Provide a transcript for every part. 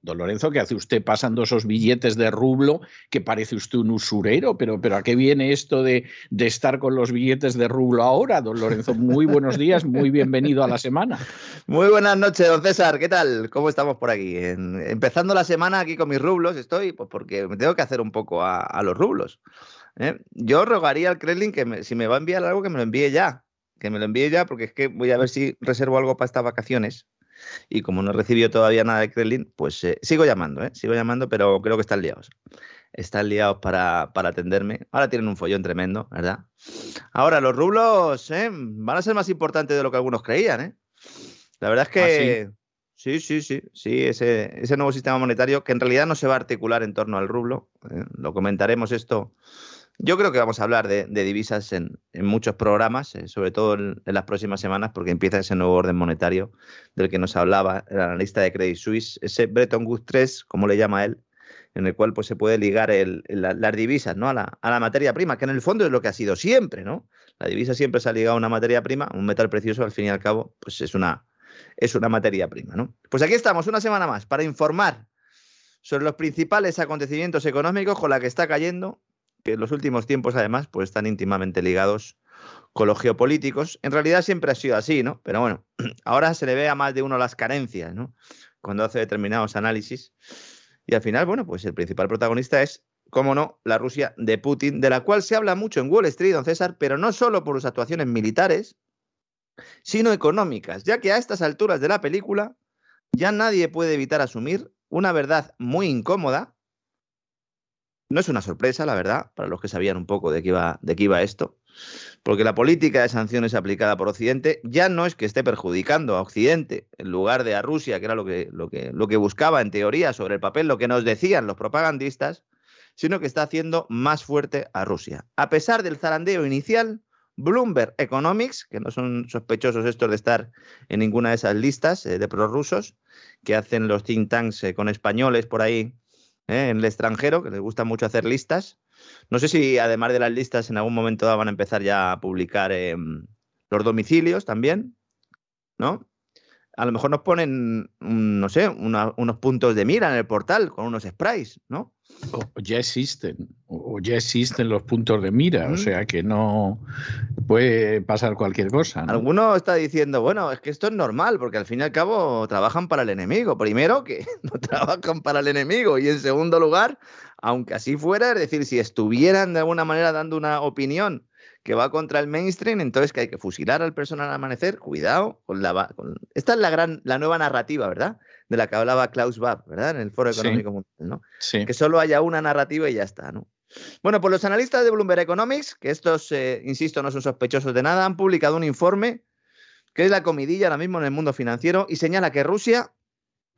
Don Lorenzo, ¿qué hace usted pasando esos billetes de rublo que parece usted un usurero? Pero, pero ¿a qué viene esto de, de, estar con los billetes de rublo ahora, don Lorenzo? Muy buenos días, muy bienvenido a la semana. Muy buenas noches, don César. ¿Qué tal? ¿Cómo estamos por aquí? Empezando la semana aquí con mis rublos estoy, pues porque me tengo que hacer un poco a, a los rublos. ¿eh? Yo rogaría al Kremlin que me, si me va a enviar algo, que me lo envíe ya. Que me lo envíe ya, porque es que voy a ver si reservo algo para estas vacaciones y como no he recibido todavía nada de Kremlin, pues eh, sigo llamando, ¿eh? sigo llamando, pero creo que están liados. Están liados para, para atenderme. Ahora tienen un follón tremendo, ¿verdad? Ahora, los rublos ¿eh? van a ser más importantes de lo que algunos creían. ¿eh? La verdad es que... ¿Ah, sí? Sí, sí, sí, ese, ese, nuevo sistema monetario que en realidad no se va a articular en torno al rublo. ¿eh? Lo comentaremos esto yo creo que vamos a hablar de, divisas en, muchos programas, eh, sobre todo en, las próximas semanas, porque empieza ese nuevo orden monetario del que nos hablaba el analista de Credit Suisse, ese Bretton Woods 3, como le llama él, en el cual pues, se puede ligar las divisas ¿no? a, la, a, la, materia prima, que en el fondo es lo que ha sido siempre. ¿no? La divisa siempre se ha ligado a una materia prima, un metal precioso, al fin y al cabo, pues es una, es una materia prima. ¿no? Pues aquí estamos, una semana más, para informar sobre los principales acontecimientos económicos con la que está cayendo que en los últimos tiempos además pues están íntimamente ligados con los geopolíticos. En realidad siempre ha sido así, ¿no? Pero bueno, ahora se le ve a más de uno las carencias, ¿no? Cuando hace determinados análisis. Y al final, bueno, pues el principal protagonista es, cómo no, la Rusia de Putin, de la cual se habla mucho en Wall Street, don César, pero no solo por sus actuaciones militares, sino económicas, ya que a estas alturas de la película ya nadie puede evitar asumir una verdad muy incómoda, no es una sorpresa, la verdad, para los que sabían un poco de qué iba, de qué iba esto, porque la política de sanciones aplicada por Occidente ya no es que esté perjudicando a Occidente en lugar de a Rusia, que era lo que, lo que, lo que buscaba en teoría sobre el papel, lo que nos decían los propagandistas, sino que está haciendo más fuerte a Rusia. A pesar del zarandeo inicial, Bloomberg Economics, que no son sospechosos estos de estar en ninguna de esas listas eh, de prorrusos que hacen los think tanks eh, con españoles por ahí ¿eh? en el extranjero, que les gusta mucho hacer listas. No sé si además de las listas en algún momento van a empezar ya a publicar eh, los domicilios también, ¿no? A lo mejor nos ponen, no sé, unos puntos de mira en el portal con unos sprays, ¿no? O ya existen, o ya existen los puntos de mira, o sea que no puede pasar cualquier cosa. ¿no? Alguno está diciendo, bueno, es que esto es normal, porque al fin y al cabo trabajan para el enemigo. Primero, que no trabajan para el enemigo, y en segundo lugar, aunque así fuera, es decir, si estuvieran de alguna manera dando una opinión que va contra el mainstream, entonces que hay que fusilar al personal al amanecer, cuidado con la... Con... Esta es la gran, la nueva narrativa, ¿verdad? De la que hablaba Klaus Schwab, ¿verdad? En el Foro Económico sí. Mundial, ¿no? Sí. Que solo haya una narrativa y ya está, ¿no? Bueno, pues los analistas de Bloomberg Economics, que estos, eh, insisto, no son sospechosos de nada, han publicado un informe que es la comidilla ahora mismo en el mundo financiero y señala que Rusia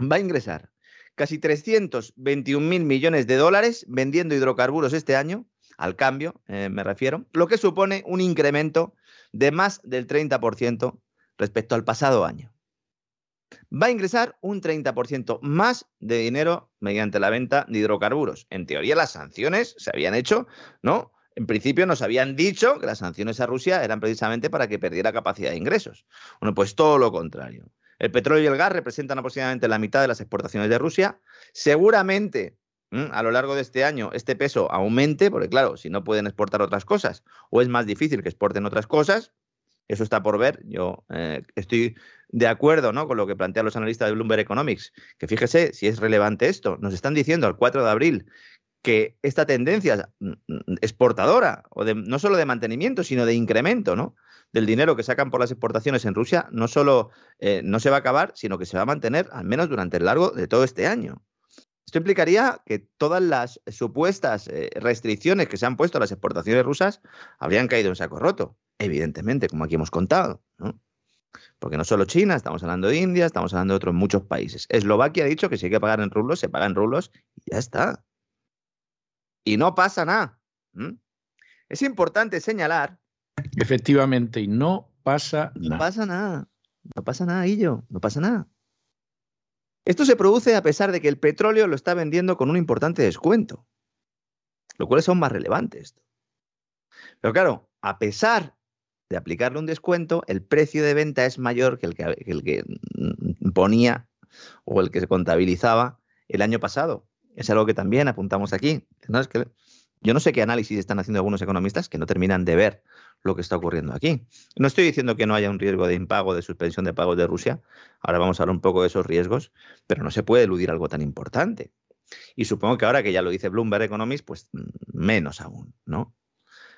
va a ingresar casi 321 mil millones de dólares vendiendo hidrocarburos este año, al cambio, eh, me refiero, lo que supone un incremento de más del 30% respecto al pasado año va a ingresar un 30% más de dinero mediante la venta de hidrocarburos. En teoría, las sanciones se habían hecho, ¿no? En principio nos habían dicho que las sanciones a Rusia eran precisamente para que perdiera capacidad de ingresos. Bueno, pues todo lo contrario. El petróleo y el gas representan aproximadamente la mitad de las exportaciones de Rusia. Seguramente a lo largo de este año este peso aumente, porque claro, si no pueden exportar otras cosas o es más difícil que exporten otras cosas, eso está por ver. Yo eh, estoy de acuerdo ¿no? con lo que plantean los analistas de Bloomberg Economics, que fíjese si es relevante esto. Nos están diciendo al 4 de abril que esta tendencia exportadora, o de, no solo de mantenimiento, sino de incremento, ¿no? del dinero que sacan por las exportaciones en Rusia, no solo eh, no se va a acabar, sino que se va a mantener al menos durante el largo de todo este año. Esto implicaría que todas las supuestas eh, restricciones que se han puesto a las exportaciones rusas habrían caído en saco roto, evidentemente, como aquí hemos contado. Porque no solo China, estamos hablando de India, estamos hablando de otros muchos países. Eslovaquia ha dicho que si hay que pagar en rublos, se paga en rublos y ya está. Y no pasa nada. Es importante señalar. Efectivamente, y no pasa nada. No pasa nada. No pasa nada, Guillo. No pasa nada. Esto se produce a pesar de que el petróleo lo está vendiendo con un importante descuento, lo cual es aún más relevante esto. Pero claro, a pesar de aplicarle un descuento, el precio de venta es mayor que el que, el que mm, ponía o el que se contabilizaba el año pasado. Es algo que también apuntamos aquí. yo no sé qué análisis están haciendo algunos economistas que no terminan de ver lo que está ocurriendo aquí. No estoy diciendo que no haya un riesgo de impago, de suspensión de pagos de Rusia. Ahora vamos a hablar un poco de esos riesgos, pero no se puede eludir algo tan importante. Y supongo que ahora que ya lo dice Bloomberg Economics, pues mm, menos aún, ¿no?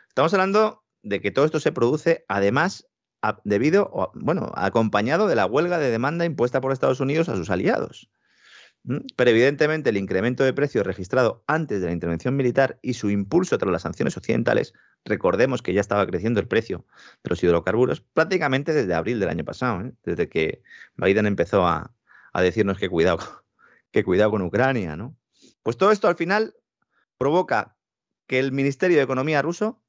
Estamos hablando de que todo esto se produce además debido, bueno, acompañado de la huelga de demanda impuesta por Estados Unidos a sus aliados. Pero evidentemente el incremento de precios registrado antes de la intervención militar y su impulso tras las sanciones occidentales, recordemos que ya estaba creciendo el precio de los hidrocarburos prácticamente desde abril del año pasado, ¿eh? desde que Biden empezó a, decirnos que cuidado, que cuidado con Ucrania, ¿no? Pues todo esto al final provoca que el Ministerio de Economía ruso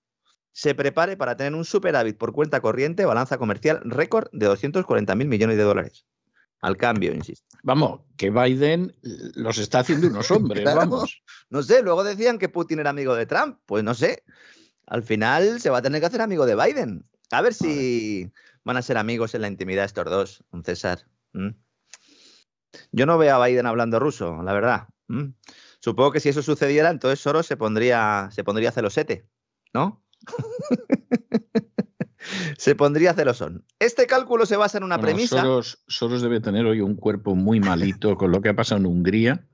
se prepare para tener un superávit por cuenta corriente, balanza comercial récord de 240 mil millones de dólares al cambio, insisto. Vamos, que Biden los está haciendo unos hombres, vamos. No sé, luego decían que Putin era amigo de Trump, pues no sé. Al final se va a tener que hacer amigo de Biden. A ver si van a ser amigos en la intimidad estos dos, un César. Yo no veo a Biden hablando ruso, la verdad. Supongo que si eso sucediera, entonces Soros se pondría, se pondría celosete, ¿no? se pondría celosón. Este cálculo se basa en una premisa. Soros, debe tener hoy un cuerpo muy malito con lo que ha pasado en Hungría.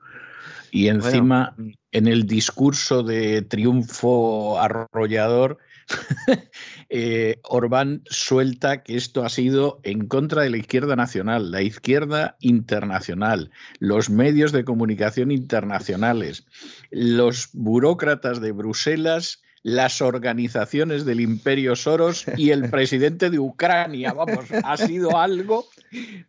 Y encima, mm. en el discurso de triunfo arrollador, eh, Orbán suelta que esto ha sido en contra de la izquierda nacional, la izquierda internacional, los medios de comunicación internacionales, los burócratas de Bruselas las organizaciones del Imperio Soros y el presidente de Ucrania. Vamos, ha sido algo,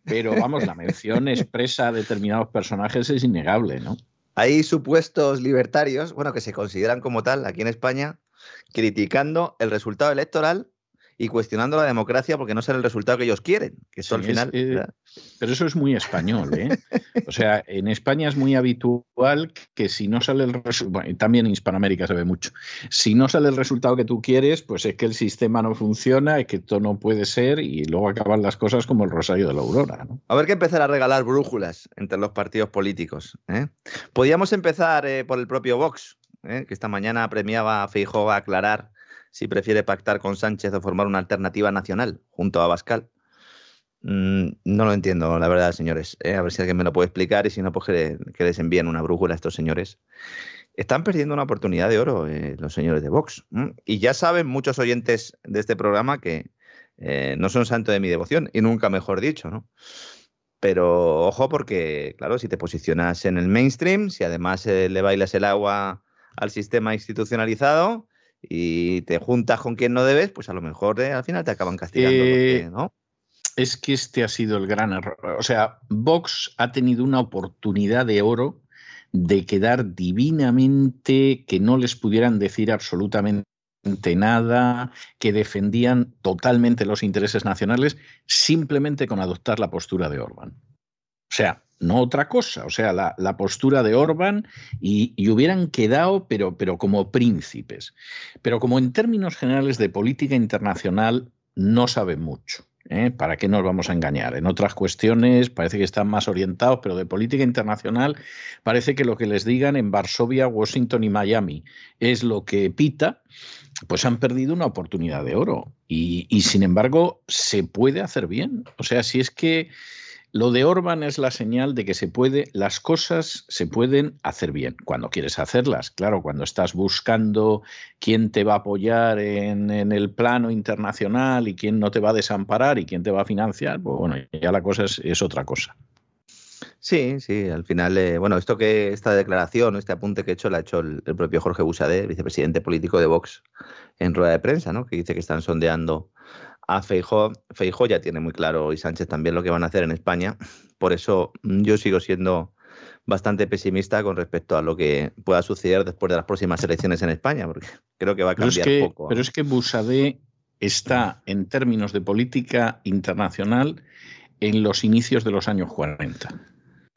pero vamos, la mención expresa a determinados personajes es innegable, ¿no? Hay supuestos libertarios, bueno, que se consideran como tal aquí en España, criticando el resultado electoral y cuestionando la democracia porque no será el resultado que ellos quieren, que eso al final... Eh, pero eso es muy español, ¿eh? O sea, en España es muy habitual que si no sale el resultado, también en Hispanoamérica se ve mucho, si no sale el resultado que tú quieres, pues es que el sistema no funciona, es que esto no puede ser y luego acaban las cosas como el Rosario de la Aurora, ¿no? A ver que empezar a regalar brújulas entre los partidos políticos. ¿eh? Podríamos empezar eh, por el propio Vox, que esta mañana premiaba a Feijóo a aclarar si prefiere pactar con Sánchez o formar una alternativa nacional junto a Bascal. Mm, no lo entiendo, la verdad, señores. Eh, a ver si alguien me lo puede explicar y si no, pues que, les envíen una brújula a estos señores. Están perdiendo una oportunidad de oro eh, los señores de Vox. Y ya saben muchos oyentes de este programa que eh, no son santo de mi devoción, y nunca mejor dicho, ¿no? Pero ojo porque, claro, si te posicionas en el mainstream, si además le bailas el agua al sistema institucionalizado, y te juntas con quien no debes, pues a lo mejor eh, al final te acaban castigando. Eh, ¿no? Es que este ha sido el gran error. O sea, Vox ha tenido una oportunidad de oro de quedar divinamente, que no les pudieran decir absolutamente nada, que defendían totalmente los intereses nacionales, simplemente con adoptar la postura de Orban. O sea, no otra cosa, o sea, la, postura de Orban y, hubieran quedado, pero, pero como príncipes. Pero como en términos generales de política internacional no sabe mucho. ¿eh? ¿Para qué nos vamos a engañar? En otras cuestiones parece que están más orientados, pero de política internacional parece que lo que les digan en Varsovia, Washington y Miami es lo que pita, pues han perdido una oportunidad de oro. Y, y sin embargo, se puede hacer bien. O sea, si es que lo de Orban es la señal de que se puede, las cosas se pueden hacer bien cuando quieres hacerlas. Claro, cuando estás buscando quién te va a apoyar en, el plano internacional y quién no te va a desamparar y quién te va a financiar, pues bueno, ya la cosa es, otra cosa. Sí, sí, al final, eh, bueno, esto que esta declaración, este apunte que he hecho, la ha hecho el, propio Jorge Busadé, vicepresidente político de Vox, en rueda de prensa, ¿no? Que dice que están sondeando a Feijó, Feijó ya tiene muy claro y Sánchez también lo que van a hacer en España. Por eso mm, yo sigo siendo bastante pesimista con respecto a lo que pueda suceder después de las próximas elecciones en España, porque creo que va a cambiar poco. Pero es que Busadé está en términos de política internacional en los inicios de los años 40.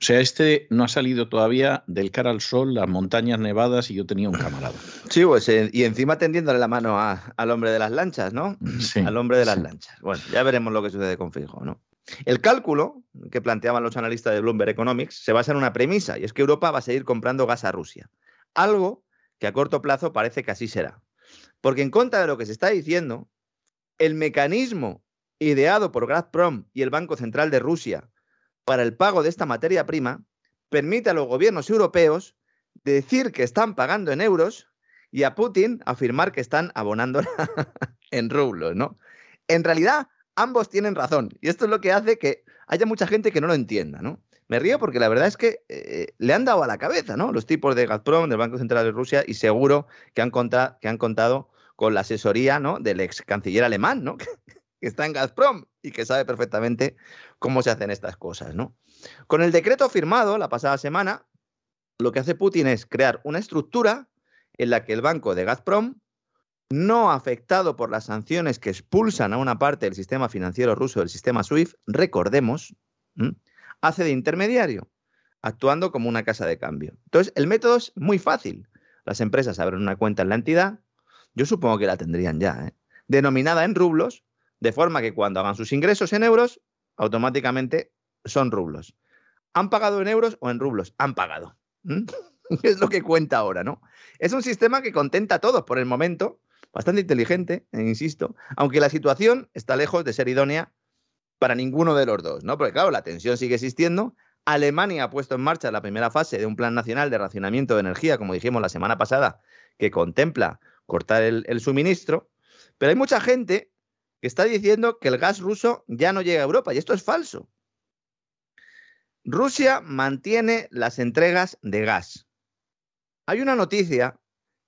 O sea, este no ha salido todavía del cara al sol, las montañas nevadas y yo tenía un camarada. Sí, pues eh, y encima tendiéndole la mano al hombre de las lanchas, ¿no? Sí. Al hombre de las lanchas. Bueno, ya veremos lo que sucede con Fijo, ¿no? El cálculo que planteaban los analistas de Bloomberg Economics se basa en una premisa, y es que Europa va a seguir comprando gas a Rusia. Algo que a corto plazo parece que así será. Porque en contra de lo que se está diciendo, el mecanismo ideado por Gazprom y el Banco Central de Rusia para el pago de esta materia prima permite a los gobiernos europeos decir que están pagando en euros y a Putin afirmar que están abonando en rublos, ¿no? En realidad, ambos tienen razón y esto es lo que hace que haya mucha gente que no lo entienda, ¿no? Me río porque la verdad es que eh, le han dado a la cabeza, ¿no? Los tipos de Gazprom, del Banco Central de Rusia, y seguro que han, que han contado con la asesoría, ¿no? Del ex canciller alemán, ¿no? que está en Gazprom y que sabe perfectamente cómo se hacen estas cosas, ¿no? Con el decreto firmado la pasada semana, lo que hace Putin es crear una estructura en la que el banco de Gazprom, no afectado por las sanciones que expulsan a una parte del sistema financiero ruso del sistema SWIFT, recordemos, hace de intermediario, actuando como una casa de cambio. Entonces, el método es muy fácil. Las empresas abren una cuenta en la entidad, yo supongo que la tendrían ya, ¿eh? denominada en rublos, de forma que cuando hagan sus ingresos en euros, automáticamente son rublos. ¿Han pagado en euros o en rublos? Han pagado. es lo que cuenta ahora, ¿no? Es un sistema que contenta a todos por el momento, bastante inteligente, e insisto, aunque la situación está lejos de ser idónea para ninguno de los dos, ¿no? Porque claro, la tensión sigue existiendo. Alemania ha puesto en marcha la primera fase de un plan nacional de racionamiento de energía, como dijimos la semana pasada, que contempla cortar el suministro. Pero hay mucha gente que está diciendo que el gas ruso ya no llega a Europa y esto es falso. Rusia mantiene las entregas de gas. Hay una noticia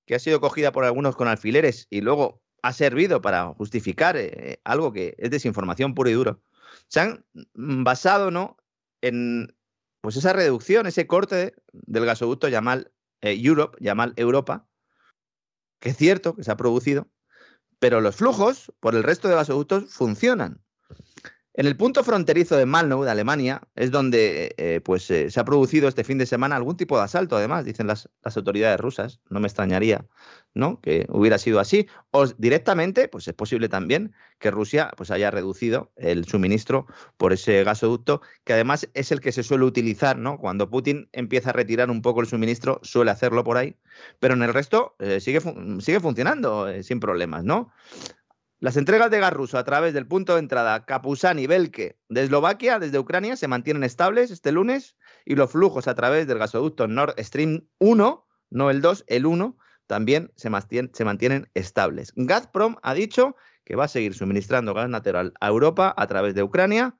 que ha sido cogida por algunos con alfileres y luego ha servido para justificar eh, algo que es desinformación pura y duro. Se han basado ¿no? en pues esa reducción, ese corte del gasoducto Yamal eh, Europe, Yamal Europa, que es cierto que se ha producido, pero los flujos por el resto de gasoductos funcionan. En el punto fronterizo de Malnow, de Alemania, es donde eh, pues, eh, se ha producido este fin de semana algún tipo de asalto, además, dicen las, autoridades rusas. No me extrañaría ¿no? que hubiera sido así. O directamente, pues es posible también que Rusia pues, haya reducido el suministro por ese gasoducto, que además es el que se suele utilizar. ¿no? Cuando Putin empieza a retirar un poco el suministro, suele hacerlo por ahí. Pero en el resto eh, sigue, sigue funcionando sin problemas. ¿no? Las entregas de gas ruso a través del punto de entrada Kapusani Belke de Eslovaquia desde Ucrania se mantienen estables este lunes y los flujos a través del gasoducto Nord Stream 1, no el 2, el 1, también se mantienen, estables. Gazprom ha dicho que va a seguir suministrando gas natural a Europa a través de Ucrania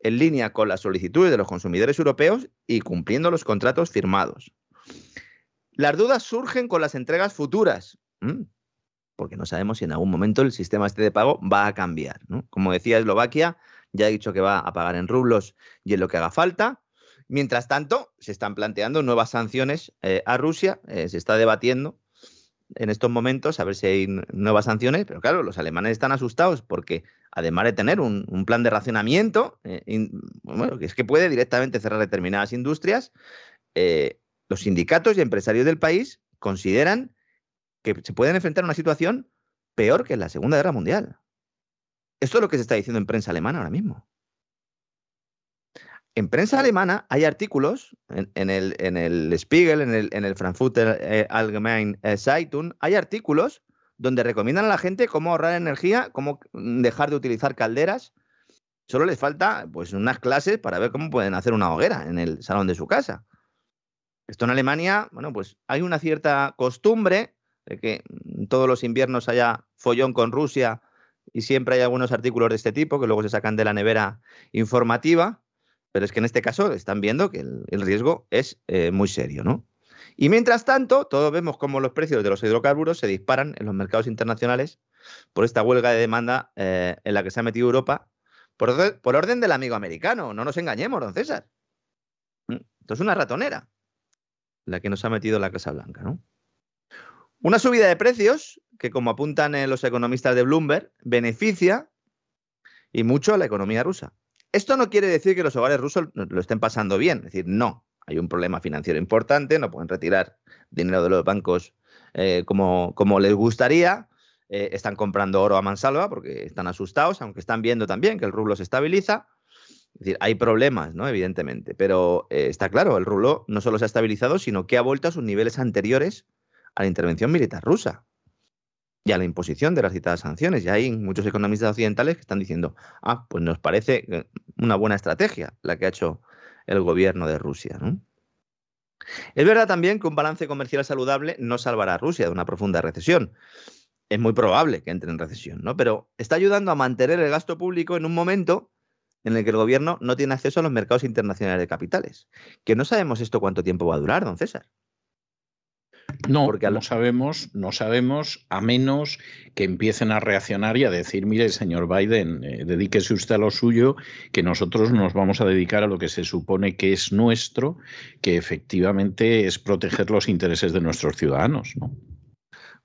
en línea con las solicitudes de los consumidores europeos y cumpliendo los contratos firmados. Las dudas surgen con las entregas futuras. Mm, porque no sabemos si en algún momento el sistema este de pago va a cambiar. Como decía Eslovaquia, ya ha dicho que va a pagar en rublos y en lo que haga falta. Mientras tanto, se están planteando nuevas sanciones eh, a Rusia, eh, se está debatiendo en estos momentos a ver si hay nuevas sanciones, pero claro, los alemanes están asustados porque además de tener un, plan de racionamiento, eh, bueno, que es que puede directamente cerrar determinadas industrias, los sindicatos y empresarios del país consideran que se pueden enfrentar a una situación peor que en la Segunda Guerra Mundial. Esto es lo que se está diciendo en prensa alemana ahora mismo. En prensa alemana hay artículos, en, el, en el, Spiegel, en el, en el Frankfurter eh, Allgemeine eh, Zeitung, hay artículos donde recomiendan a la gente cómo ahorrar energía, cómo dejar de utilizar calderas. Solo les falta pues unas clases para ver cómo pueden hacer una hoguera en el salón de su casa. Esto en Alemania, bueno, pues hay una cierta costumbre de que todos los inviernos haya follón con Rusia y siempre hay algunos artículos de este tipo que luego se sacan de la nevera informativa pero es que en este caso están viendo que el, riesgo es eh, muy serio, ¿no? Y mientras tanto, todos vemos cómo los precios de los hidrocarburos se disparan en los mercados internacionales por esta huelga de demanda eh, en la que se ha metido Europa por, por, orden del amigo americano. No nos engañemos, don César. Mm, esto es una ratonera la que nos ha metido la Casa Blanca, ¿no? Una subida de precios que, como apuntan eh, los economistas de Bloomberg, beneficia y mucho a la economía rusa. Esto no quiere decir que los hogares rusos lo estén pasando bien, es decir, no, hay un problema financiero importante, no pueden retirar dinero de los bancos eh, como, como, les gustaría, eh, están comprando oro a mansalva porque están asustados, aunque están viendo también que el rublo se estabiliza. Es decir, hay problemas, ¿no? Evidentemente, pero está claro, el rublo no solo se ha estabilizado, sino que ha vuelto a sus niveles anteriores a la intervención militar rusa y a la imposición de las citadas sanciones. Y hay muchos economistas occidentales que están diciendo, ah, pues nos parece eh, una buena estrategia la que ha hecho el gobierno de Rusia. Es verdad también que un balance comercial saludable no salvará a Rusia de una profunda recesión. Es muy probable que entre en recesión, ¿no? Pero está ayudando a mantener el gasto público en un momento en el que el gobierno no tiene acceso a los mercados internacionales de capitales. Que no sabemos esto cuánto tiempo va a durar, don César. No, porque no sabemos, no sabemos, a menos que empiecen a reaccionar y a decir, mire, señor Biden, eh, dedíquese usted a lo suyo, que nosotros nos vamos a dedicar a lo que se supone que es nuestro, que efectivamente es proteger los intereses de nuestros ciudadanos. ¿no?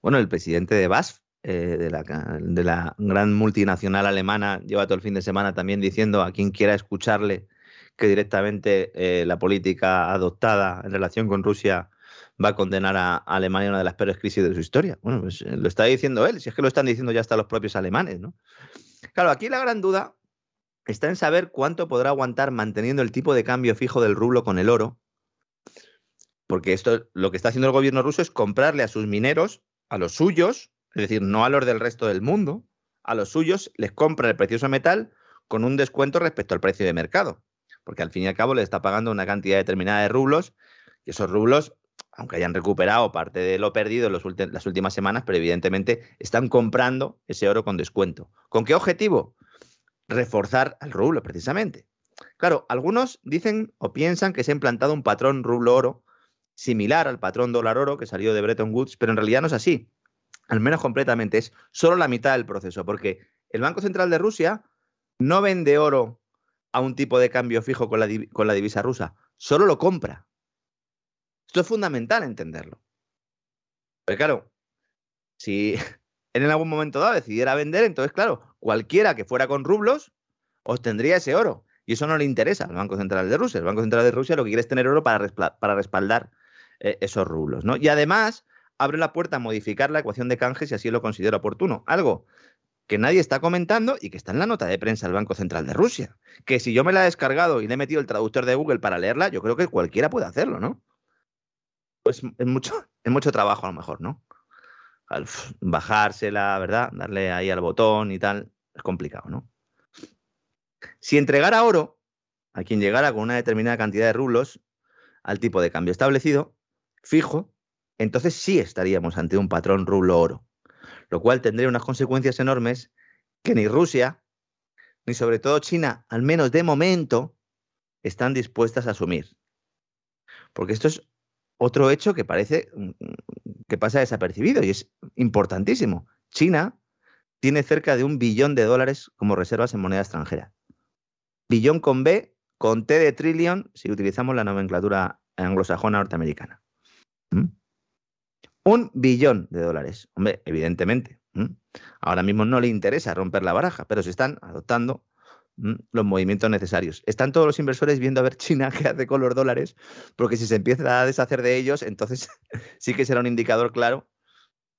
Bueno, el presidente de BASF, eh, de, la, de, la, gran multinacional alemana, lleva todo el fin de semana también diciendo a quien quiera escucharle que directamente eh, la política adoptada en relación con Rusia va a condenar a Alemania a una de las peores crisis de su historia. Bueno, pues eh, lo está diciendo él, si es que lo están diciendo ya hasta los propios alemanes, ¿no? Claro, aquí la gran duda está en saber cuánto podrá aguantar manteniendo el tipo de cambio fijo del rublo con el oro, porque esto lo que está haciendo el gobierno ruso es comprarle a sus mineros, a los suyos, es decir, no a los del resto del mundo, a los suyos les compra el precioso metal con un descuento respecto al precio de mercado, porque al fin y al cabo le está pagando una cantidad determinada de rublos y esos rublos aunque hayan recuperado parte de lo perdido en las últimas semanas, pero evidentemente están comprando ese oro con descuento. ¿Con qué objetivo? Reforzar al rublo, precisamente. Claro, algunos dicen o piensan que se ha implantado un patrón rublo-oro similar al patrón dólar-oro que salió de Bretton Woods, pero en realidad no es así. Al menos completamente. Es solo la mitad del proceso, porque el Banco Central de Rusia no vende oro a un tipo de cambio fijo con la, con la divisa rusa, solo lo compra. Esto es fundamental entenderlo. Porque claro, si en algún momento dado decidiera vender, entonces claro, cualquiera que fuera con rublos obtendría ese oro. Y eso no le interesa al Banco Central de Rusia. El Banco Central de Rusia lo que quiere es tener oro para, para respaldar eh, esos rublos. ¿no? Y además abre la puerta a modificar la ecuación de canje si así lo considera oportuno. Algo que nadie está comentando y que está en la nota de prensa del Banco Central de Rusia. Que si yo me la he descargado y le he metido el traductor de Google para leerla, yo creo que cualquiera puede hacerlo, ¿no? Pues es mucho, es mucho trabajo a lo mejor, ¿no? bajársela, ¿verdad? Darle ahí al botón y tal, es complicado, ¿no? Si entregara oro a quien llegara con una determinada cantidad de rublos al tipo de cambio establecido, fijo, entonces sí estaríamos ante un patrón rublo-oro, lo cual tendría unas consecuencias enormes que ni Rusia, ni sobre todo China, al menos de momento, están dispuestas a asumir. Porque esto es otro hecho que parece mm, que pasa desapercibido y es importantísimo. China tiene cerca de un billón de dólares como reservas en moneda extranjera. Billón con B, con T de trillón, si utilizamos la nomenclatura anglosajona norteamericana. ¿Mm? Un billón de dólares. Hombre, evidentemente. Ahora mismo no le interesa romper la baraja, pero se están adoptando Mm, los movimientos necesarios. Están todos los inversores viendo a ver China qué hace con los dólares, porque si se empieza a deshacer de ellos, entonces sí que será un indicador claro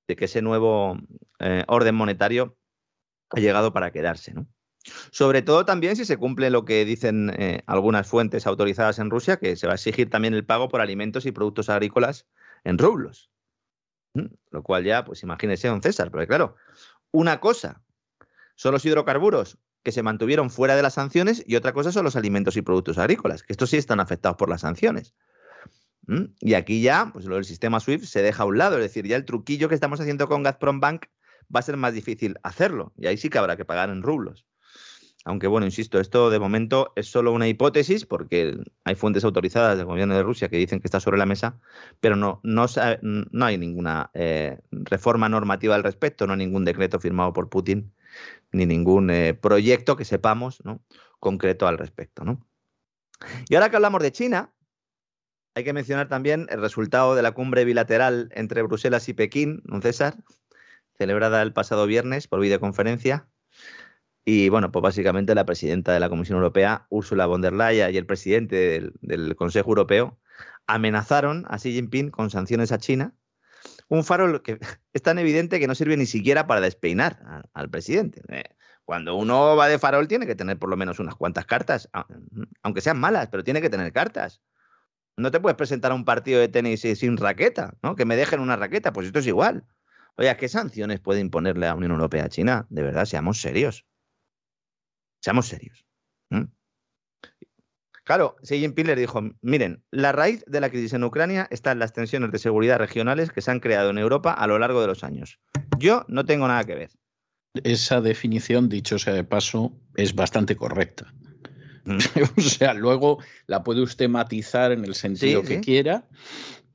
de que ese nuevo eh, orden monetario ha llegado para quedarse, ¿no? Sobre todo también si se cumple lo que dicen eh, algunas fuentes autorizadas en Rusia, que se va a exigir también el pago por alimentos y productos agrícolas en rublos. ¿Mm? Lo cual ya, pues imagínese, don César, porque claro, una cosa son los hidrocarburos que se mantuvieron fuera de las sanciones y otra cosa son los alimentos y productos agrícolas, que estos sí están afectados por las sanciones. ¿Mm? Y aquí ya, pues lo del sistema SWIFT se deja a un lado, es decir, ya el truquillo que estamos haciendo con Gazprom Bank va a ser más difícil hacerlo, y ahí sí que habrá que pagar en rublos. Aunque bueno, insisto, esto de momento es solo una hipótesis porque hay fuentes autorizadas del gobierno de Rusia que dicen que está sobre la mesa, pero no, no, no hay ninguna eh, reforma normativa al respecto, no hay ningún decreto firmado por Putin ni ningún eh, proyecto que sepamos ¿no? concreto al respecto. ¿no? Y ahora que hablamos de China, hay que mencionar también el resultado de la cumbre bilateral entre Bruselas y Pekín, ¿no, César? Celebrada el pasado viernes por videoconferencia. Y bueno, pues básicamente la presidenta de la Comisión Europea, Ursula von der Leyen, y el presidente del, Consejo Europeo amenazaron a Xi Jinping con sanciones a China. Un farol que es tan evidente que no sirve ni siquiera para despeinar al presidente. Eh, cuando uno va de farol tiene que tener por lo menos unas cuantas cartas, aunque sean malas, pero tiene que tener cartas. No te puedes presentar a un partido de tenis sin raqueta, ¿no? Que me dejen una raqueta, pues esto es igual. Oye, ¿qué sanciones puede imponerle la Unión Europea a China? De verdad, seamos serios. Seamos serios. Claro, Xi Jinping les dijo, miren, la raíz de la crisis en Ucrania está en las tensiones de seguridad regionales que se han creado en Europa a lo largo de los años. Yo no tengo nada que ver. Esa definición, dicho sea de paso, es bastante correcta. o sea, luego la puede usted matizar en el sentido que quiera,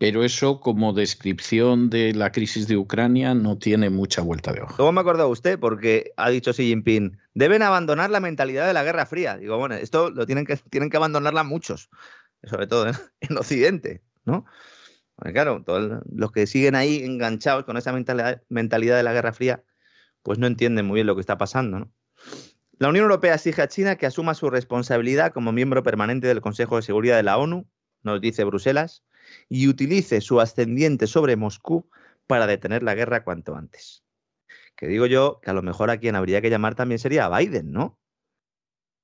pero eso como descripción de la crisis de Ucrania no tiene mucha vuelta de hoja. ¿Cómo me acordado usted? Porque ha dicho Xi Jinping, deben abandonar la mentalidad de la Guerra Fría. Digo, bueno, esto lo tienen que, tienen que abandonarla muchos, sobre todo en, Occidente, ¿no? claro, todos los que siguen ahí enganchados con esa mentalidad, mentalidad de la Guerra Fría, pues no entienden muy bien lo que está pasando, ¿no? La Unión Europea exige a China que asuma su responsabilidad como miembro permanente del Consejo de Seguridad de la ONU, nos dice Bruselas, y utilice su ascendiente sobre Moscú para detener la guerra cuanto antes. Que digo yo que a lo mejor a quien habría que llamar también sería a Biden, ¿no?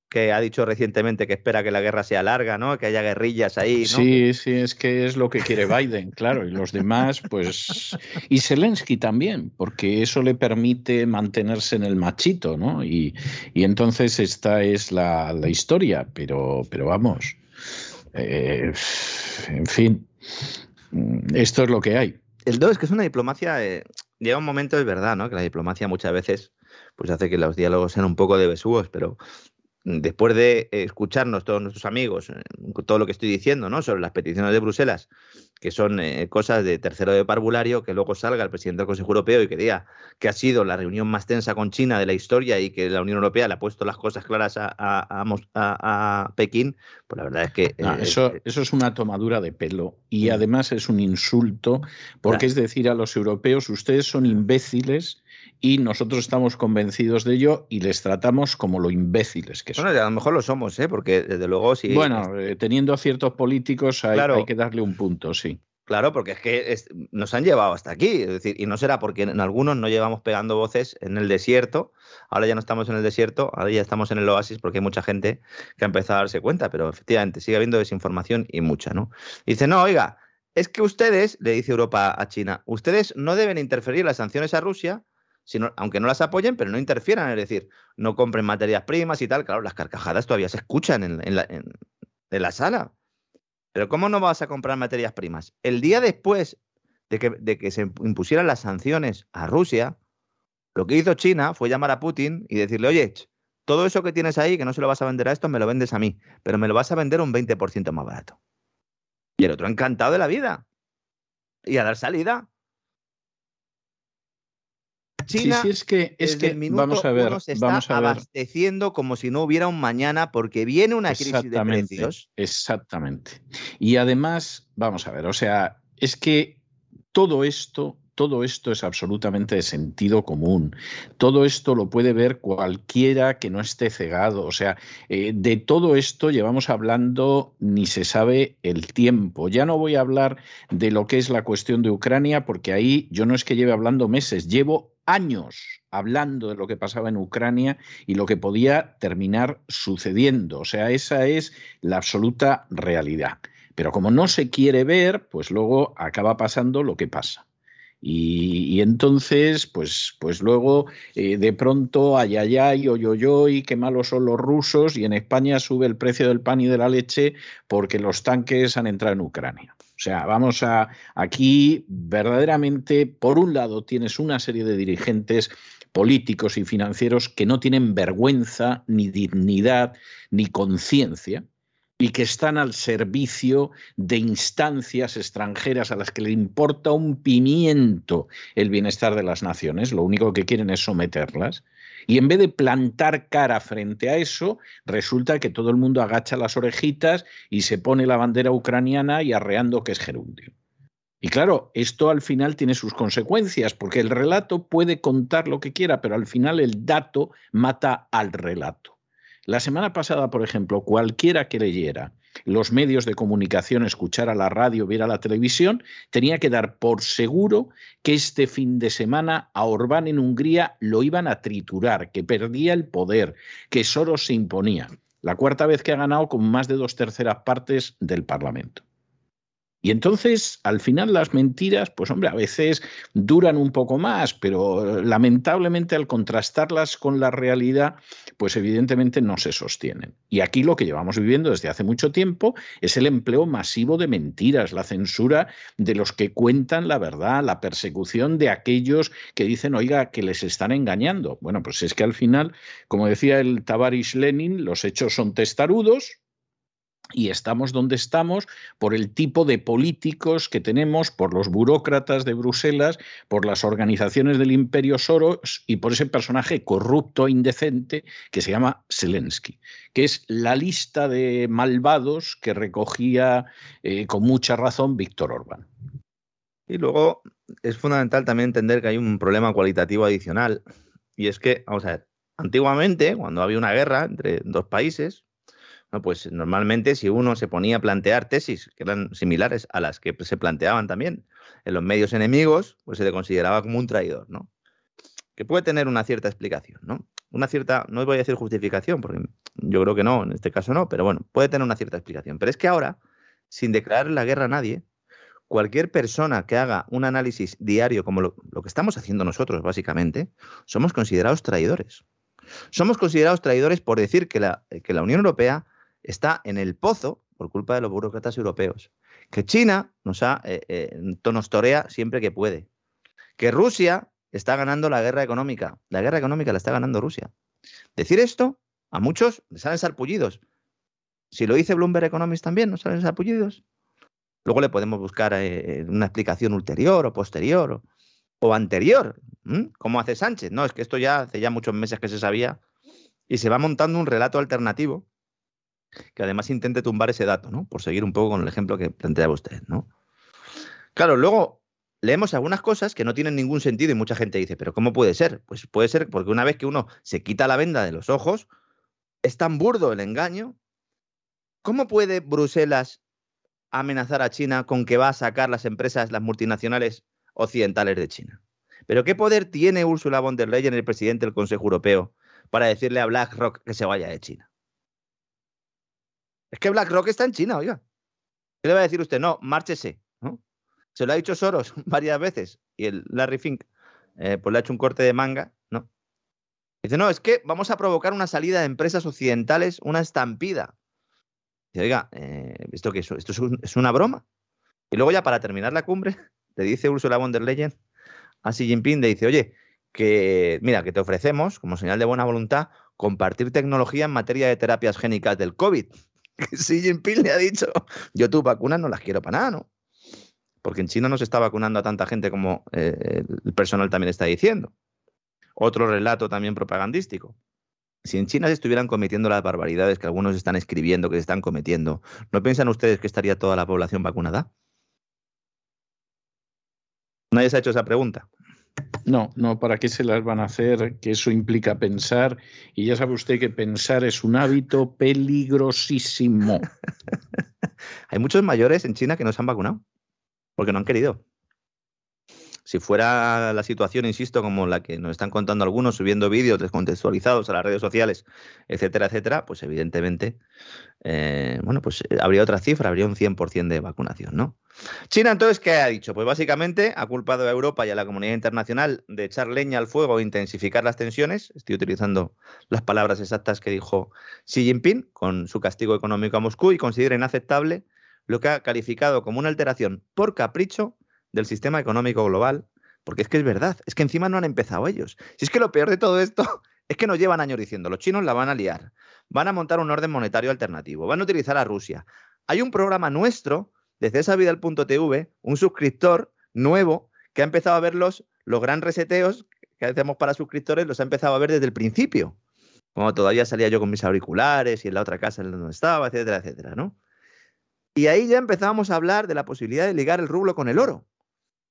que ha dicho recientemente que espera que la guerra sea larga, ¿no? Que haya guerrillas ahí. Sí, sí, es que es lo que quiere Biden, claro, y los demás, pues... Y Zelensky también, porque eso le permite mantenerse en el machito, ¿no? Y, entonces esta es la, historia, pero, pero vamos, eh, en fin, esto es lo que hay. El 2 es que es una diplomacia, eh, llega un momento, es verdad, ¿no? Que la diplomacia muchas veces pues hace que los diálogos sean un poco de besugos, pero después de escucharnos todos nuestros amigos, eh, todo lo que estoy diciendo, ¿no? Sobre las peticiones de Bruselas, que son eh, cosas de tercero de parvulario, que luego salga el presidente del Consejo Europeo y que diga que ha sido la reunión más tensa con China de la historia y que la Unión Europea le ha puesto las cosas claras a, a, Pekín, pues la verdad es que... Eh, eso, eso es una tomadura de pelo y además es un insulto, porque es decir a los europeos, ustedes son imbéciles y nosotros estamos convencidos de ello y les tratamos como lo imbéciles que son. Bueno, a lo mejor lo somos, ¿eh? porque desde luego sí. Bueno, eh, teniendo ciertos políticos hay, hay, que darle un punto, sí. Claro, porque es que nos han llevado hasta aquí, es decir, y no será porque en algunos no llevamos pegando voces en el desierto, ahora ya no estamos en el desierto, ahora ya estamos en el oasis porque hay mucha gente que ha empezado a darse cuenta, pero efectivamente sigue habiendo desinformación y mucha, ¿no? dice, no, oiga, es que ustedes, le dice Europa a China, ustedes no deben interferir las sanciones a Rusia aunque no las apoyen, pero no interfieran, es decir, no compren materias primas y tal. Claro, las carcajadas todavía se escuchan en, la, sala. Pero ¿cómo no vas a comprar materias primas? El día después de que, de que, se impusieran las sanciones a Rusia, lo que hizo China fue llamar a Putin y decirle, oye, todo eso que tienes ahí, que no se lo vas a vender a esto, me lo vendes a mí, pero me lo vas a vender un 20% más barato. Y el otro encantado de la vida. Y a dar salida. China sí, es que, es que vamos a ver, se está vamos a abasteciendo como si no hubiera un mañana porque viene una crisis de precios. Exactamente. Y además, vamos a ver, o sea, es que todo esto todo esto es absolutamente de sentido común. Todo esto lo puede ver cualquiera que no esté cegado. O sea, eh, de todo esto llevamos hablando ni se sabe el tiempo. Ya no voy a hablar de lo que es la cuestión de Ucrania, porque ahí yo no es que lleve hablando meses, llevo años hablando de lo que pasaba en Ucrania y lo que podía terminar sucediendo. O sea, esa es la absoluta realidad. Pero como no se quiere ver, pues luego acaba pasando lo que pasa. Y, entonces, pues, pues luego eh, de pronto, ay, ay, ay, oy, y qué malos son los rusos, y en España sube el precio del pan y de la leche porque los tanques han entrado en Ucrania. O sea, vamos a aquí verdaderamente, por un lado, tienes una serie de dirigentes políticos y financieros que no tienen vergüenza, ni dignidad, ni conciencia, y que están al servicio de instancias extranjeras a las que le importa un pimiento el bienestar de las naciones, lo único que quieren es someterlas. Y en vez de plantar cara frente a eso, resulta que todo el mundo agacha las orejitas y se pone la bandera ucraniana y arreando que es gerundio. Y claro, esto al final tiene sus consecuencias, porque el relato puede contar lo que quiera, pero al final el dato mata al relato. La semana pasada, por ejemplo, cualquiera que leyera los medios de comunicación, escuchara la radio, viera la televisión, tenía que dar por seguro que este fin de semana a Orbán en Hungría lo iban a triturar, que perdía el poder, que Soros se imponía. La cuarta vez que ha ganado con más de dos terceras partes del Parlamento. Y entonces, al final, las mentiras, pues hombre, a veces duran un poco más, pero lamentablemente al contrastarlas con la realidad, pues evidentemente no se sostienen. Y aquí lo que llevamos viviendo desde hace mucho tiempo es el empleo masivo de mentiras, la censura de los que cuentan la verdad, la persecución de aquellos que dicen, oiga, que les están engañando. Bueno, pues es que al final, como decía el Tavarish Lenin, los hechos son testarudos, y estamos donde estamos por el tipo de políticos que tenemos, por los burócratas de Bruselas, por las organizaciones del imperio Soros y por ese personaje corrupto e indecente que se llama Zelensky, que es la lista de malvados que recogía eh, con mucha razón Víctor Orbán. Y luego es fundamental también entender que hay un problema cualitativo adicional, y es que, vamos a ver, antiguamente, cuando había una guerra entre dos países, pues normalmente si uno se ponía a plantear tesis que eran similares a las que se planteaban también en los medios enemigos, pues se le consideraba como un traidor, ¿no? Que puede tener una cierta explicación, ¿no? Una cierta, no voy a decir justificación, porque yo creo que no, en este caso no, pero bueno, puede tener una cierta explicación. Pero es que ahora, sin declarar la guerra a nadie, cualquier persona que haga un análisis diario, como lo, lo que estamos haciendo nosotros, básicamente, somos considerados traidores. Somos considerados traidores por decir que la, que la Unión Europea está en el pozo por culpa de los burócratas europeos. Que China nos, ha, eh, eh, torea siempre que puede. Que Rusia está ganando la guerra económica. La guerra económica la está ganando Rusia. Decir esto, a muchos les salen sarpullidos. Si lo dice Bloomberg Economist también, ¿nos salen sarpullidos? Luego le podemos buscar eh, una explicación ulterior o posterior o, anterior, como hace Sánchez. No, es que esto ya hace ya muchos meses que se sabía y se va montando un relato alternativo que además intente tumbar ese dato, ¿no? Por seguir un poco con el ejemplo que planteaba usted, ¿no? Claro, luego leemos algunas cosas que no tienen ningún sentido y mucha gente dice, pero ¿cómo puede ser? Pues puede ser porque una vez que uno se quita la venda de los ojos, es tan burdo el engaño. ¿Cómo puede Bruselas amenazar a China con que va a sacar las empresas, las multinacionales occidentales de China? ¿Pero qué poder tiene Ursula von der Leyen, el presidente del Consejo Europeo, para decirle a BlackRock que se vaya de China? Es que BlackRock está en China, oiga. ¿Qué le va a decir usted? No, márchese. ¿no? Se lo ha dicho Soros varias veces y el Larry Fink eh, pues le ha hecho un corte de manga, ¿no? Dice, no, es que vamos a provocar una salida de empresas occidentales, una estampida. Dice, oiga, eh, ¿esto es? ¿Esto es, una broma? Y luego ya para terminar la cumbre, le dice Ursula von der Leyen a Xi Jinping, le dice, oye, que mira, que te ofrecemos, como señal de buena voluntad, compartir tecnología en materia de terapias génicas del COVID. Xi Jinping le ha dicho, yo tus vacunas no las quiero para nada, ¿no? Porque en China no se está vacunando a tanta gente como eh, el personal también está diciendo. Otro relato también propagandístico. Si en China se estuvieran cometiendo las barbaridades que algunos están escribiendo que se están cometiendo, ¿no piensan ustedes que estaría toda la población vacunada? Nadie se ha hecho esa pregunta. No, no, ¿para qué se las van a hacer? Que eso implica pensar. Y ya sabe usted que pensar es un hábito peligrosísimo. Hay muchos mayores en China que no se han vacunado porque no han querido. Si fuera la situación, insisto, como la que nos están contando algunos, subiendo vídeos descontextualizados a las redes sociales, etcétera, etcétera, pues evidentemente, eh, bueno, pues eh, habría otra cifra, habría un 100% de vacunación, ¿no? China, entonces, ¿qué ha dicho? Pues básicamente ha culpado a Europa y a la comunidad internacional de echar leña al fuego e intensificar las tensiones. Estoy utilizando las palabras exactas que dijo Xi Jinping con su castigo económico a Moscú y considera inaceptable lo que ha calificado como una alteración por capricho del sistema económico global, porque es que es verdad, es que encima no han empezado ellos. Si es que lo peor de todo esto es que nos llevan años diciendo, los chinos la van a liar, van a montar un orden monetario alternativo, van a utilizar a Rusia. Hay un programa nuestro, desde esa vida TV, un suscriptor nuevo que ha empezado a ver los, los gran reseteos que hacemos para suscriptores, los ha empezado a ver desde el principio. Como todavía salía yo con mis auriculares y en la otra casa en donde estaba, etcétera, etcétera, ¿no? Y ahí ya empezábamos a hablar de la posibilidad de ligar el rublo con el oro.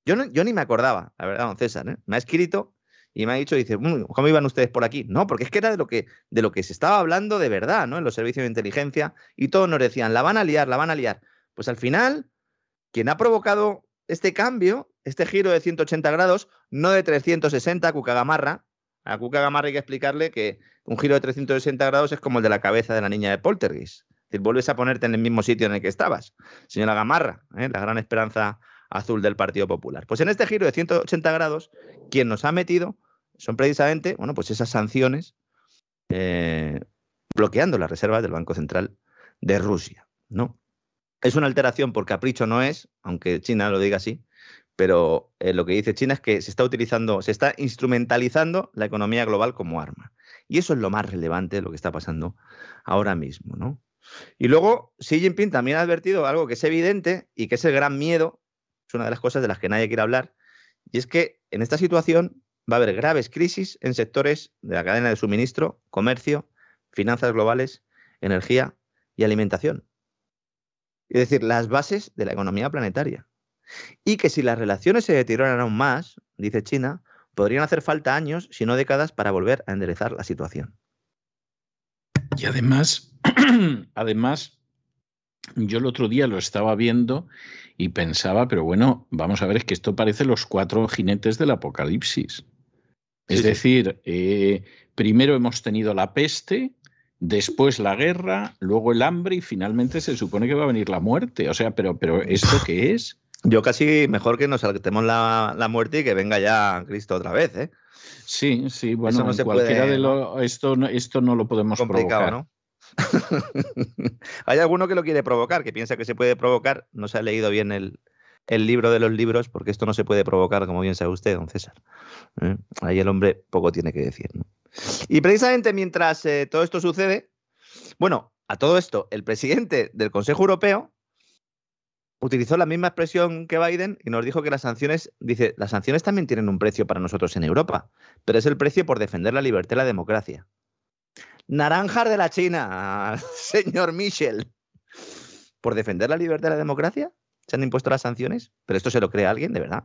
Yo, yo ni me acordaba, la verdad, don César. ¿eh? Me ha escrito y me ha dicho, dice, mm, ¿cómo iban ustedes por aquí? No, porque es que era de lo que, de lo que se estaba hablando de verdad, ¿no? En los servicios de inteligencia y todos nos decían, la van a liar, la van a liar. Pues al final, quien ha provocado este cambio, este giro de 180 grados, no de 360, Cucagamarra, a Cucagamarra hay que explicarle que un giro de 360 grados es como el de la cabeza de la niña de Poltergeist. Es decir, vuelves a ponerte en el mismo sitio en el que estabas. Señora Gamarra, ¿eh? la gran esperanza azul del Partido Popular. Pues en este giro de 180 grados, quien nos ha metido son precisamente, bueno, pues esas sanciones eh, bloqueando las reservas del Banco Central de Rusia, ¿no? Es una alteración por capricho, no es, aunque China lo diga así, pero eh, lo que dice China es que se está utilizando, se está instrumentalizando la economía global como arma. Y eso es lo más relevante de lo que está pasando ahora mismo, ¿no? Y luego Xi Jinping también ha advertido algo que es evidente y que es el gran miedo es una de las cosas de las que nadie quiere hablar, y es que en esta situación va a haber graves crisis en sectores de la cadena de suministro, comercio, finanzas globales, energía y alimentación. Es decir, las bases de la economía planetaria. Y que si las relaciones se deterioran aún más, dice China, podrían hacer falta años, si no décadas, para volver a enderezar la situación. Y además, además, yo el otro día lo estaba viendo y pensaba, pero bueno, vamos a ver, es que esto parece los cuatro jinetes del apocalipsis. Es decir, eh, primero hemos tenido la peste, después la guerra, luego el hambre y finalmente se supone que va a venir la muerte. O sea, pero, pero ¿esto qué es? Yo casi mejor que nos saltemos la, la muerte y que venga ya Cristo otra vez, ¿eh? Sí, sí, bueno, no cualquiera de lo, esto, esto no lo podemos provocar. ¿no? Hay alguno que lo quiere provocar, que piensa que se puede provocar, no se ha leído bien el, libro de los libros, porque esto no se puede provocar, como bien sabe usted, don César. ¿eh? Ahí el hombre poco tiene que decir. Y precisamente mientras eh, todo esto sucede, bueno, a todo esto, el presidente del Consejo Europeo utilizó la misma expresión que Biden y nos dijo que las sanciones, dice, las sanciones también tienen un precio para nosotros en Europa, pero es el precio por defender la libertad y la democracia. Naranjas de la China, señor Michel. ¿Por defender la libertad y la democracia? ¿Se han impuesto las sanciones? ¿Pero esto se lo cree alguien, de verdad?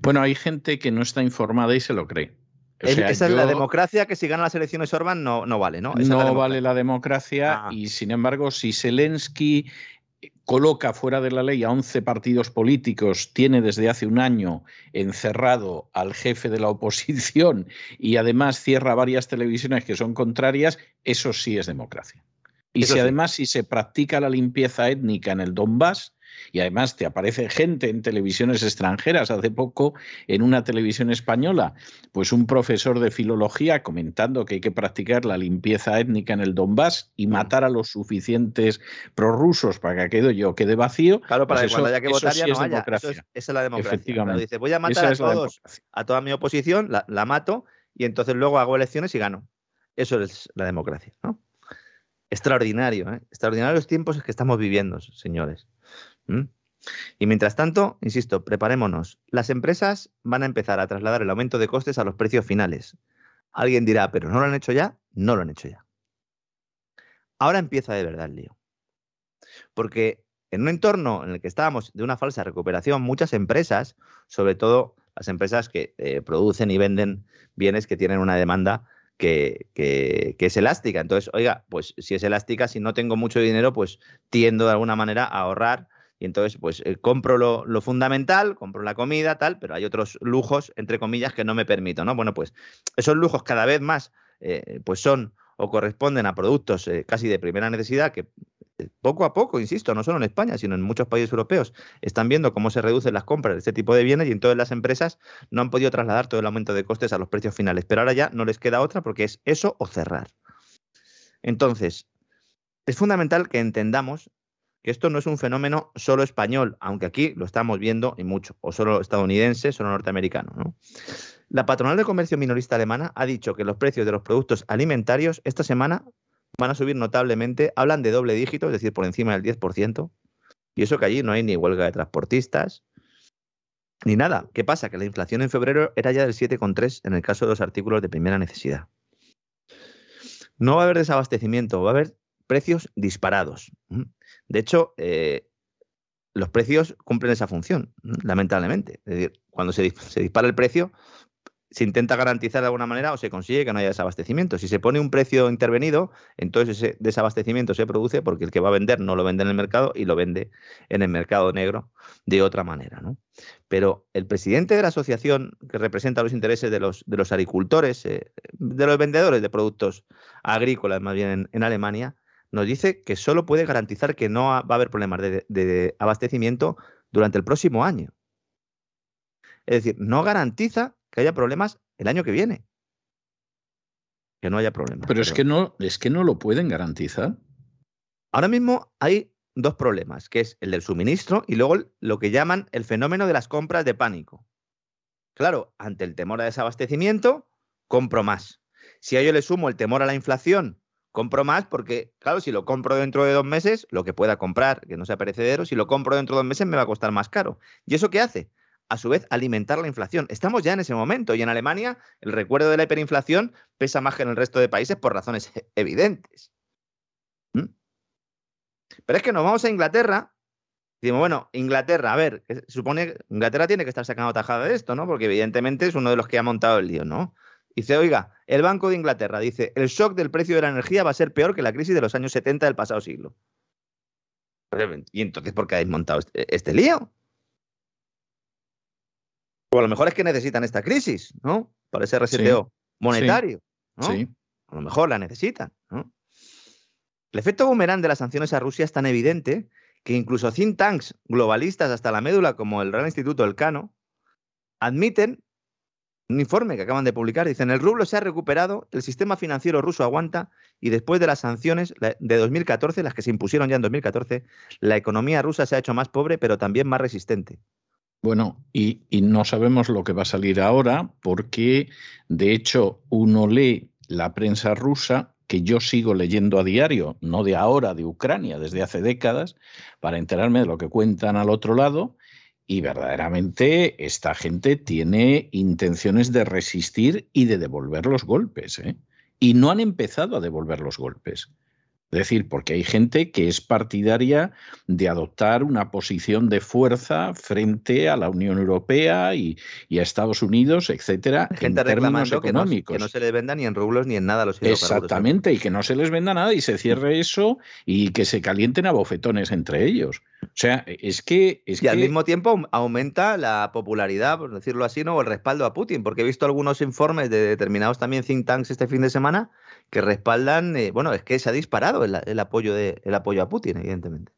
Bueno, hay gente que no está informada y se lo cree. esa es la democracia que si gana las elecciones Orban no, no vale, ¿no? no vale la democracia ah. y sin embargo si Zelensky coloca fuera de la ley a 11 partidos políticos, tiene desde hace un año encerrado al jefe de la oposición y además cierra varias televisiones que son contrarias, eso sí es democracia. Y si además si se practica la limpieza étnica en el Donbass, y además te aparece gente en televisiones extranjeras. Hace poco, en una televisión española, pues un profesor de filología comentando que hay que practicar la limpieza étnica en el Donbass y matar a los suficientes prorrusos para que aquello quede vacío. Claro, para pues que cuando haya que votar ya no haya. Democracia. esa es la democracia. Efectivamente. dice, voy a matar a todos, a toda mi oposición, la, la mato y entonces luego hago elecciones y gano. Eso es la democracia, ¿no? Extraordinario, ¿eh? Extraordinario los tiempos que estamos viviendo, señores. ¿Mm? Y mientras tanto, insisto, preparémonos. Las empresas van a empezar a trasladar el aumento de costes a los precios finales. Alguien dirá, ¿pero no lo han hecho ya? No lo han hecho ya. Ahora empieza de verdad el lío. Porque en un entorno en el que estábamos de una falsa recuperación, muchas empresas, sobre todo las empresas que eh, producen y venden bienes que tienen una demanda que, es elástica. Entonces, oiga, pues si es elástica, si no tengo mucho dinero, pues tiendo de alguna manera a ahorrar y entonces pues eh, compro lo, fundamental, compro la comida, tal, pero hay otros lujos, entre comillas, que no me permito, ¿no? Bueno, pues esos lujos cada vez más eh, pues son o corresponden a productos casi de primera necesidad que poco a poco, insisto, no solo en España, sino en muchos países europeos, están viendo cómo se reducen las compras de este tipo de bienes y entonces las empresas no han podido trasladar todo el aumento de costes a los precios finales. Pero ahora ya no les queda otra porque es eso o cerrar. Entonces, es fundamental que entendamos que esto no es un fenómeno solo español, aunque aquí lo estamos viendo y mucho, o solo estadounidense, solo norteamericano. La patronal de comercio minorista alemana ha dicho que los precios de los productos alimentarios esta semana van a subir notablemente, hablan de doble dígito, es decir, por encima del 10%, y eso que allí no hay ni huelga de transportistas, ni nada. ¿Qué pasa? Que la inflación en febrero era ya del 7,3 en el caso de los artículos de primera necesidad. No va a haber desabastecimiento, va a haber precios disparados. De hecho, eh, los precios cumplen esa función, lamentablemente. Es decir, cuando se, dispara el precio, se intenta garantizar de alguna manera o se consigue que no haya desabastecimiento. Si se pone un precio intervenido, entonces ese desabastecimiento se produce porque el que va a vender no lo vende en el mercado y lo vende en el mercado negro de otra manera. ¿no? Pero el presidente de la asociación que representa los intereses de los, de los agricultores, eh, de los vendedores de productos agrícolas más bien en, Alemania, nos dice que solo puede garantizar que no va a haber problemas de abastecimiento durante el próximo año. Es decir, no garantiza que haya problemas el año que viene. Que no haya problemas. Pero, es que no, es que no lo pueden garantizar. Ahora mismo hay dos problemas, que es el del suministro y luego lo que llaman el fenómeno de las compras de pánico. Claro, ante el temor a desabastecimiento, compro más. Si a ello le sumo el temor a la inflación, compro más porque, claro, si lo compro dentro de dos meses, lo que pueda comprar, que no sea perecedero, si lo compro dentro de dos meses me va a costar más caro. ¿Y eso qué hace? a su vez alimentar la inflación. Estamos ya en ese momento y en Alemania el recuerdo de la hiperinflación pesa más que en el resto de países por razones evidentes. ¿Mm? Pero es que nos vamos a Inglaterra. Y decimos, bueno, Inglaterra, a ver, supone que Inglaterra tiene que estar sacando tajada de esto, ¿no? Porque evidentemente es uno de los que ha montado el lío, ¿no? Dice, oiga, el Banco de Inglaterra dice, el shock del precio de la energía va a ser peor que la crisis de los años 70 del pasado siglo. ¿Y entonces por qué habéis montado este, este lío? O a lo mejor es que necesitan esta crisis, ¿no? Para ese reseteo monetario. ¿no? Sí. A lo mejor la necesitan, ¿no? El efecto boomerang de las sanciones a Rusia es tan evidente que incluso think tanks globalistas hasta la médula, como el Real Instituto Elcano, admiten un informe que acaban de publicar. Dicen, el rublo se ha recuperado, el sistema financiero ruso aguanta y después de las sanciones de 2014, las que se impusieron ya en 2014, la economía rusa se ha hecho más pobre, pero también más resistente. Bueno, y, no sabemos lo que va a salir ahora porque, de hecho, uno lee la prensa rusa que yo sigo leyendo a diario, no de ahora, de Ucrania, desde hace décadas, para enterarme de lo que cuentan al otro lado. Y verdaderamente esta gente tiene intenciones de resistir y de devolver los golpes. ¿eh? Y no han empezado a devolver los golpes. Es decir, porque hay gente que es partidaria de adoptar una posición de fuerza frente a la Unión Europea y, a Estados Unidos, etcétera, en términos económicos. Que no, se les venda ni en rublos ni en nada los Exactamente, y que no se les venda nada y se cierre eso y que se calienten a bofetones entre ellos. O sea, es que. Es y al mismo tiempo aumenta la popularidad, por decirlo así, ¿no? o el respaldo a Putin, porque he visto algunos informes de determinados también think tanks este fin de semana que respaldan, eh, bueno, es que se ha disparado el, apoyo de, el apoyo a Putin, evidentemente.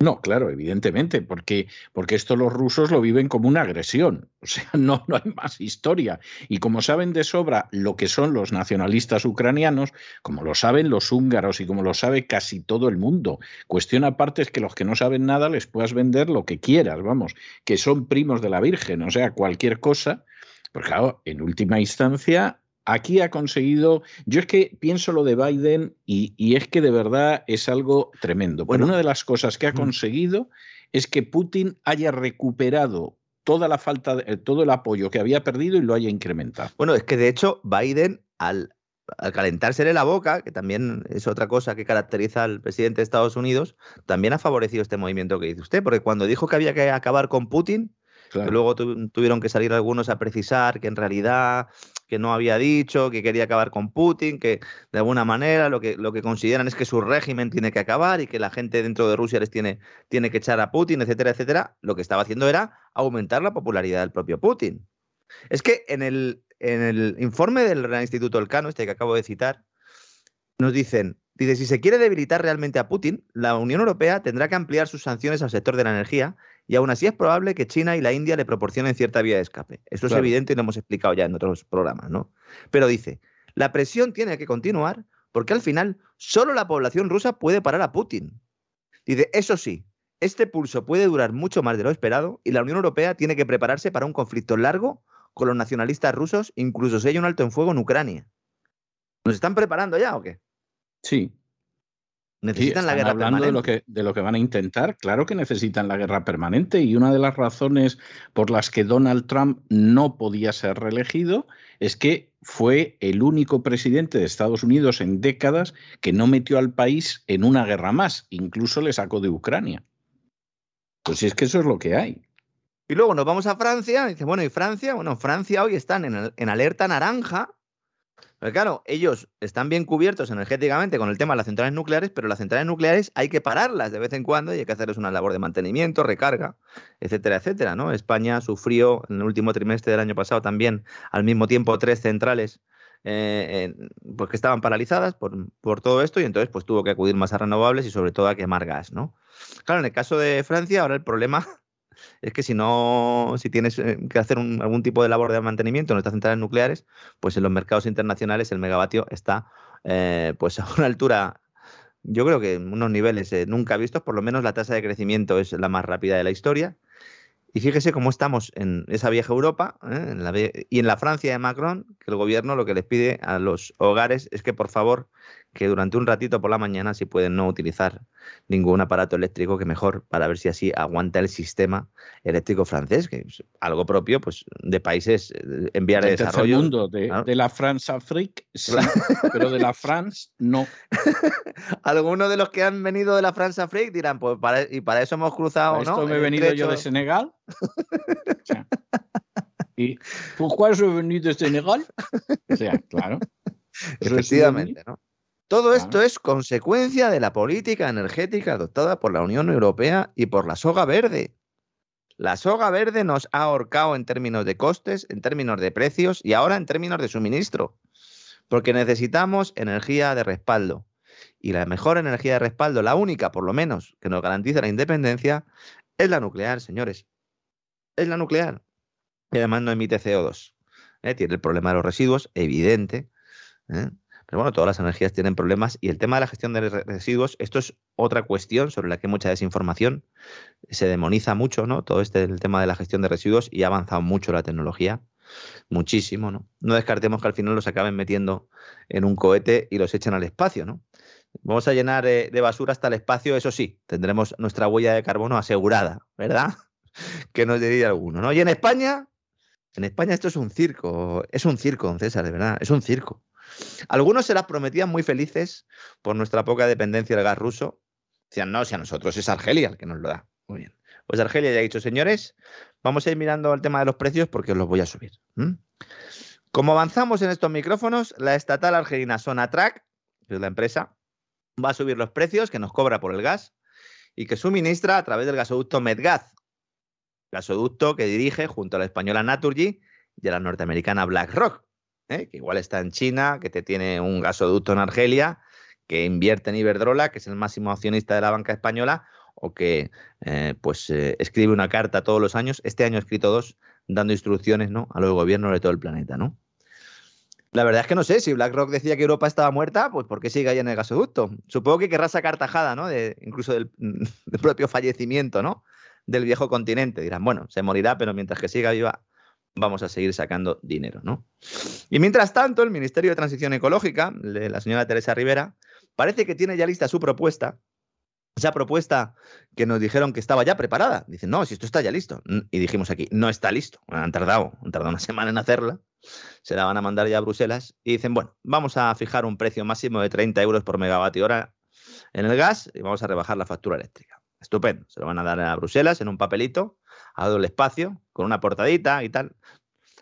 No, claro, evidentemente, porque, porque esto los rusos lo viven como una agresión. O sea, no, no hay más historia. Y como saben de sobra lo que son los nacionalistas ucranianos, como lo saben los húngaros y como lo sabe casi todo el mundo, cuestión aparte es que los que no saben nada les puedas vender lo que quieras, vamos, que son primos de la Virgen, o sea, cualquier cosa. Porque claro, en última instancia, aquí ha conseguido, yo es que pienso lo de Biden y, es que de verdad es algo tremendo. Bueno, una de las cosas que ha conseguido es que Putin haya recuperado toda la falta, de, todo el apoyo que había perdido y lo haya incrementado. Bueno, es que de hecho Biden al al calentársele la boca, que también es otra cosa que caracteriza al presidente de Estados Unidos, también ha favorecido este movimiento que dice usted, porque cuando dijo que había que acabar con Putin, que luego tuvieron que salir algunos a precisar que en realidad que no había dicho, que quería acabar con Putin, que de alguna manera lo que, lo que consideran es que su régimen tiene que acabar y que la gente dentro de Rusia les tiene, tiene que echar a Putin, etcétera, etcétera, lo que estaba haciendo era aumentar la popularidad del propio Putin. Es que en el, en el informe del Instituto Elcano, este que acabo de citar, nos dicen, dice, si se quiere debilitar realmente a Putin, la Unión Europea tendrá que ampliar sus sanciones al sector de la energía y aún así es probable que China y la India le proporcionen cierta vía de escape. Eso es evidente y lo hemos explicado ya en otros programas, ¿no? Pero dice, la presión tiene que continuar porque al final solo la población rusa puede parar a Putin. Dice, eso sí, este pulso puede durar mucho más de lo esperado y la Unión Europea tiene que prepararse para un conflicto largo con los nacionalistas rusos, incluso si hay un alto en fuego en Ucrania. ¿Nos están preparando ya o qué? Sí. Necesitan la guerra hablando De lo, que, de lo que van a intentar. Claro que necesitan la guerra permanente y una de las razones por las que Donald Trump no podía ser reelegido es que fue el único presidente de Estados Unidos en décadas que no metió al país en una guerra más, incluso le sacó de Ucrania. Pues es que eso es lo que hay. Y luego nos vamos a Francia, y dice, bueno, ¿y Francia? Bueno, Francia hoy están en, alerta naranja. Claro, ellos están bien cubiertos energéticamente con el tema de las centrales nucleares, pero las centrales nucleares hay que pararlas de vez en cuando y hay que hacerles una labor de mantenimiento, recarga, etcétera, etcétera. ¿no? España sufrió en el último trimestre del año pasado también al mismo tiempo tres centrales eh, pues que estaban paralizadas por, por, todo esto y entonces pues tuvo que acudir más a renovables y sobre todo a quemar gas, ¿no? Claro, en el caso de Francia ahora el problema es que si no, si tienes eh, que hacer algún tipo de labor de mantenimiento en estas centrales nucleares, pues en los mercados internacionales el megavatio está eh, pues a una altura, yo creo que en unos niveles eh, nunca vistos, por lo menos la tasa de crecimiento es la más rápida de la historia. Y fíjese cómo estamos en esa vieja Europa y en la Francia de Macron, que el gobierno lo que les pide a los hogares es que por favor que durante un ratito por la mañana si pueden no utilizar ningún aparato eléctrico, que mejor para ver si así aguanta el sistema eléctrico francés, que es algo propio pues de países en vía de desarrollo. Mundo, de, de, la France Afrique, sí, pero de la France no. Algunos de los que han venido de la France Afrique dirán, pues para, y para eso hemos cruzado, ¿no? me he venido yo de Senegal. ¿Y por qué he venido de Senegal? O sea, claro. Efectivamente, ¿no? Todo esto es consecuencia de la política energética adoptada por la Unión Europea y por la soga verde. La soga verde nos ha ahorcado en términos de costes, en términos de precios y ahora en términos de suministro, porque necesitamos energía de respaldo. Y la mejor energía de respaldo, la única por lo menos que nos garantiza la independencia, es la nuclear, señores. Es la nuclear. Y además no emite CO2. ¿eh? Tiene el problema de los residuos, evidente. ¿eh? Pero bueno, todas las energías tienen problemas y el tema de la gestión de residuos, esto es otra cuestión sobre la que hay mucha desinformación. Se demoniza mucho, ¿no? Todo este el tema de la gestión de residuos y ha avanzado mucho la tecnología. Muchísimo, ¿no? No descartemos que al final los acaben metiendo en un cohete y los echen al espacio, ¿no? Vamos a llenar eh, de basura hasta el espacio, eso sí, tendremos nuestra huella de carbono asegurada, ¿verdad? que nos diría alguno, ¿no? Y en España, en España esto es un circo, es un circo, César, de verdad, es un circo. Algunos se las prometían muy felices por nuestra poca dependencia del gas ruso. Decían, no, si a nosotros es Argelia el que nos lo da. Muy bien. Pues Argelia ya ha dicho, señores, vamos a ir mirando el tema de los precios porque os los voy a subir. Como avanzamos en estos micrófonos, la estatal argelina Sonatrach, que es la empresa, va a subir los precios que nos cobra por el gas y que suministra a través del gasoducto Medgaz, gasoducto que dirige junto a la española Naturgy y a la norteamericana BlackRock. ¿Eh? que igual está en China, que te tiene un gasoducto en Argelia, que invierte en Iberdrola, que es el máximo accionista de la banca española, o que eh, pues eh, escribe una carta todos los años. Este año ha escrito dos, dando instrucciones ¿no? a los gobiernos de todo el planeta, ¿no? La verdad es que no sé, si BlackRock decía que Europa estaba muerta, pues ¿por qué sigue ahí en el gasoducto? Supongo que querrá sacar tajada, ¿no? De, incluso del, del, propio fallecimiento, ¿no? Del viejo continente. Dirán, bueno, se morirá, pero mientras que siga viva, vamos a seguir sacando dinero, ¿no? Y mientras tanto, el Ministerio de Transición Ecológica, la señora Teresa Rivera, parece que tiene ya lista su propuesta, esa propuesta que nos dijeron que estaba ya preparada. Dicen, no, si esto está ya listo. Y dijimos aquí, no está listo. Han tardado, han tardado una semana en hacerla. se la van a mandar ya a Bruselas y dicen, bueno, vamos a fijar un precio máximo de 30 euros por megavatio hora en el gas y vamos a rebajar la factura eléctrica. Estupendo, se lo van a dar a Bruselas en un papelito, a doble espacio, con una portadita y tal.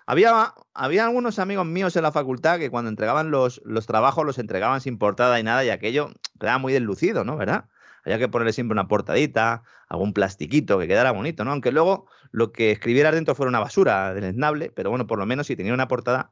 Había, había algunos amigos míos en la facultad que cuando entregaban los, los trabajos los entregaban sin portada y nada y aquello quedaba muy deslucido, ¿no? ¿Verdad? Había que ponerle siempre una portadita, algún plastiquito que quedara bonito, ¿no? Aunque luego lo que escribiera dentro fuera una basura deleznable, pero bueno, por lo menos si tenía una portada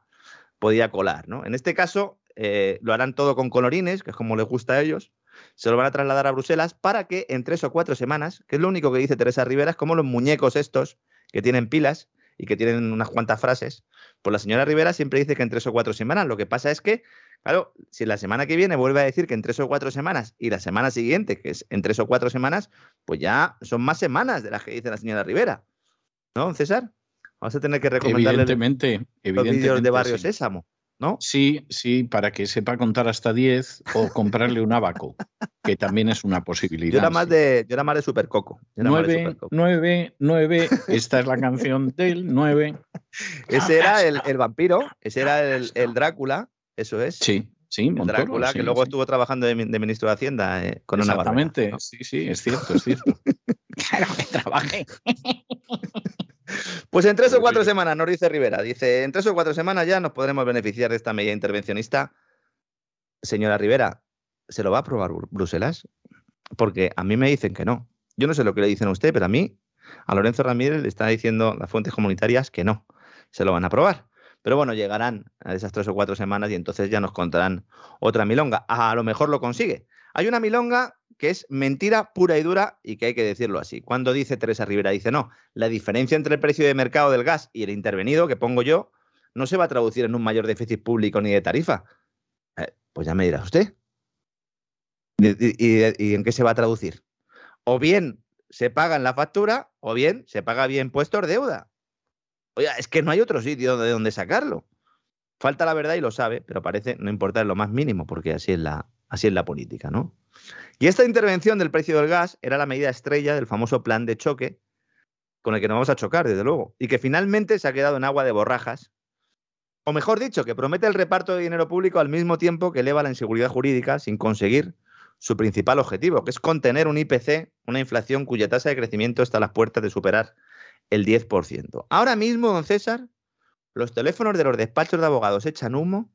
podía colar, ¿no? En este caso eh, lo harán todo con colorines, que es como les gusta a ellos, se lo van a trasladar a Bruselas para que en tres o cuatro semanas, que es lo único que dice Teresa Rivera, es como los muñecos estos que tienen pilas y que tienen unas cuantas frases, pues la señora Rivera siempre dice que en tres o cuatro semanas. Lo que pasa es que, claro, si la semana que viene vuelve a decir que en tres o cuatro semanas y la semana siguiente, que es en tres o cuatro semanas, pues ya son más semanas de las que dice la señora Rivera. ¿No, César? Vamos a tener que recomendarle evidentemente, los vídeos de Barrio Sésamo. ¿No? Sí, sí, para que sepa contar hasta 10 o comprarle un abaco, que también es una posibilidad. Yo era más de, yo era más de Supercoco. 9, 9, 9, esta es la canción del 9. Ese era el, el vampiro, ese era el, el, Drácula, eso es. Sí, sí, el Drácula, sí, que luego sí. estuvo trabajando de, de, ministro de Hacienda eh, con una Exactamente, sí, sí, es cierto, es cierto. claro que trabajé. Pues en tres o cuatro semanas, nos dice Rivera. Dice, en tres o cuatro semanas ya nos podremos beneficiar de esta medida intervencionista. Señora Rivera, ¿se lo va a aprobar Bruselas? Porque a mí me dicen que no. Yo no sé lo que le dicen a usted, pero a mí, a Lorenzo Ramírez le está diciendo las fuentes comunitarias que no. Se lo van a aprobar. Pero bueno, llegarán a esas tres o cuatro semanas y entonces ya nos contarán otra milonga. A lo mejor lo consigue. Hay una milonga que es mentira pura y dura y que hay que decirlo así. Cuando dice Teresa Rivera, dice, no, la diferencia entre el precio de mercado del gas y el intervenido que pongo yo no se va a traducir en un mayor déficit público ni de tarifa. Eh, pues ya me dirá usted. ¿Y, en qué se va a traducir? O bien se paga en la factura o bien se paga bien impuestos deuda. Oye, es que no hay otro sitio de donde sacarlo. Falta la verdad y lo sabe, pero parece no importar lo más mínimo, porque así es la, así es la política, ¿no? Y esta intervención del precio del gas era la medida estrella del famoso plan de choque con el que nos vamos a chocar, desde luego, y que finalmente se ha quedado en agua de borrajas, o mejor dicho, que promete el reparto de dinero público al mismo tiempo que eleva la inseguridad jurídica sin conseguir su principal objetivo, que es contener un IPC, una inflación cuya tasa de crecimiento está a las puertas de superar el 10%. Ahora mismo, don César, los teléfonos de los despachos de abogados echan humo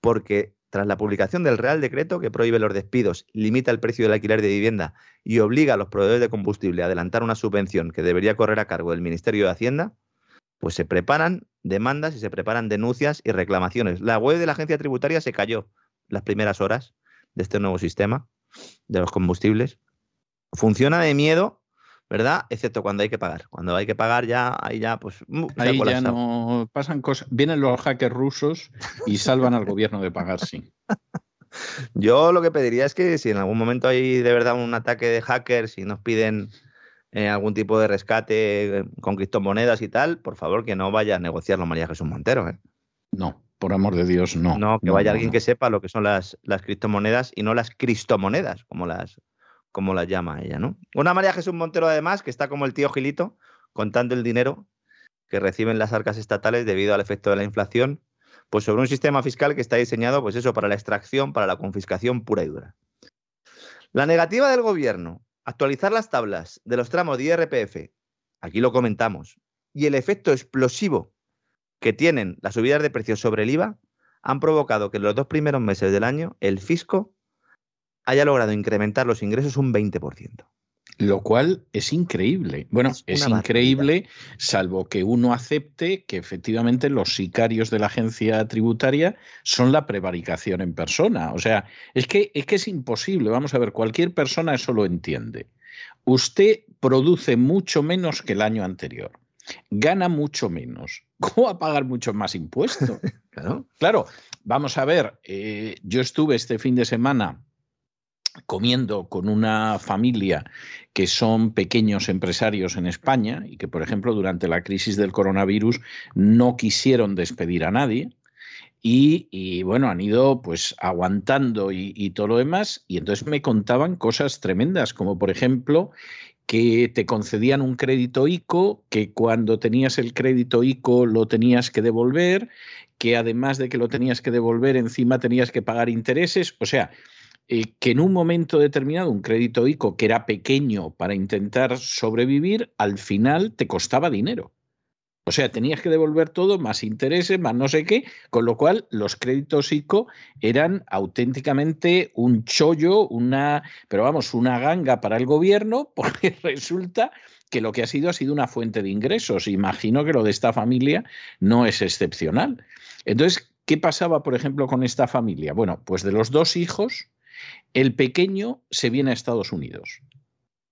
porque tras la publicación del Real Decreto que prohíbe los despidos, limita el precio del alquiler de vivienda y obliga a los proveedores de combustible a adelantar una subvención que debería correr a cargo del Ministerio de Hacienda, pues se preparan demandas y se preparan denuncias y reclamaciones. La web de la agencia tributaria se cayó las primeras horas de este nuevo sistema de los combustibles. Funciona de miedo ¿verdad? Excepto cuando hay que pagar. Cuando hay que pagar ya, ahí ya, pues... Ahí ya no pasan cosas. Vienen los hackers rusos y salvan al gobierno de pagar, sí. Yo lo que pediría es que si en algún momento hay de verdad un ataque de hackers y nos piden eh, algún tipo de rescate con criptomonedas y tal, por favor que no vaya a negociarlo María Jesús Montero. ¿eh? No, por amor de Dios, no. No, que no, vaya no, alguien no. que sepa lo que son las, las criptomonedas y no las cristomonedas, como las, como la llama ella, ¿no? Una María Jesús Montero, además, que está como el tío Gilito, contando el dinero que reciben las arcas estatales debido al efecto de la inflación, pues sobre un sistema fiscal que está diseñado, pues eso, para la extracción, para la confiscación pura y dura. La negativa del gobierno, actualizar las tablas de los tramos de IRPF, aquí lo comentamos, y el efecto explosivo que tienen las subidas de precios sobre el IVA, han provocado que en los dos primeros meses del año el fisco haya logrado incrementar los ingresos un 20%. Lo cual es increíble. Bueno, es, es increíble, salvo que uno acepte que efectivamente los sicarios de la agencia tributaria son la prevaricación en persona. O sea, es que, es que es imposible. Vamos a ver, cualquier persona eso lo entiende. Usted produce mucho menos que el año anterior. Gana mucho menos. ¿Cómo va a pagar mucho más impuestos? claro. claro, vamos a ver. Eh, yo estuve este fin de semana comiendo con una familia que son pequeños empresarios en España y que, por ejemplo, durante la crisis del coronavirus no quisieron despedir a nadie. Y, bueno, han ido pues aguantando y, y todo lo demás. Y entonces me contaban cosas tremendas, como por ejemplo que te concedían un crédito ICO, que cuando tenías el crédito ICO lo tenías que devolver, que además de que lo tenías que devolver, encima tenías que pagar intereses. O sea, eh, que en un momento determinado un crédito ICO que era pequeño para intentar sobrevivir, al final te costaba dinero. O sea, tenías que devolver todo, más intereses, más no sé qué, con lo cual los créditos ICO eran auténticamente un chollo, una, pero vamos, una ganga para el gobierno, porque resulta que lo que ha sido ha sido una fuente de ingresos. Imagino que lo de esta familia no es excepcional. Entonces, ¿qué pasaba, por ejemplo, con esta familia? Bueno, pues de los dos hijos, el pequeño se viene a Estados Unidos.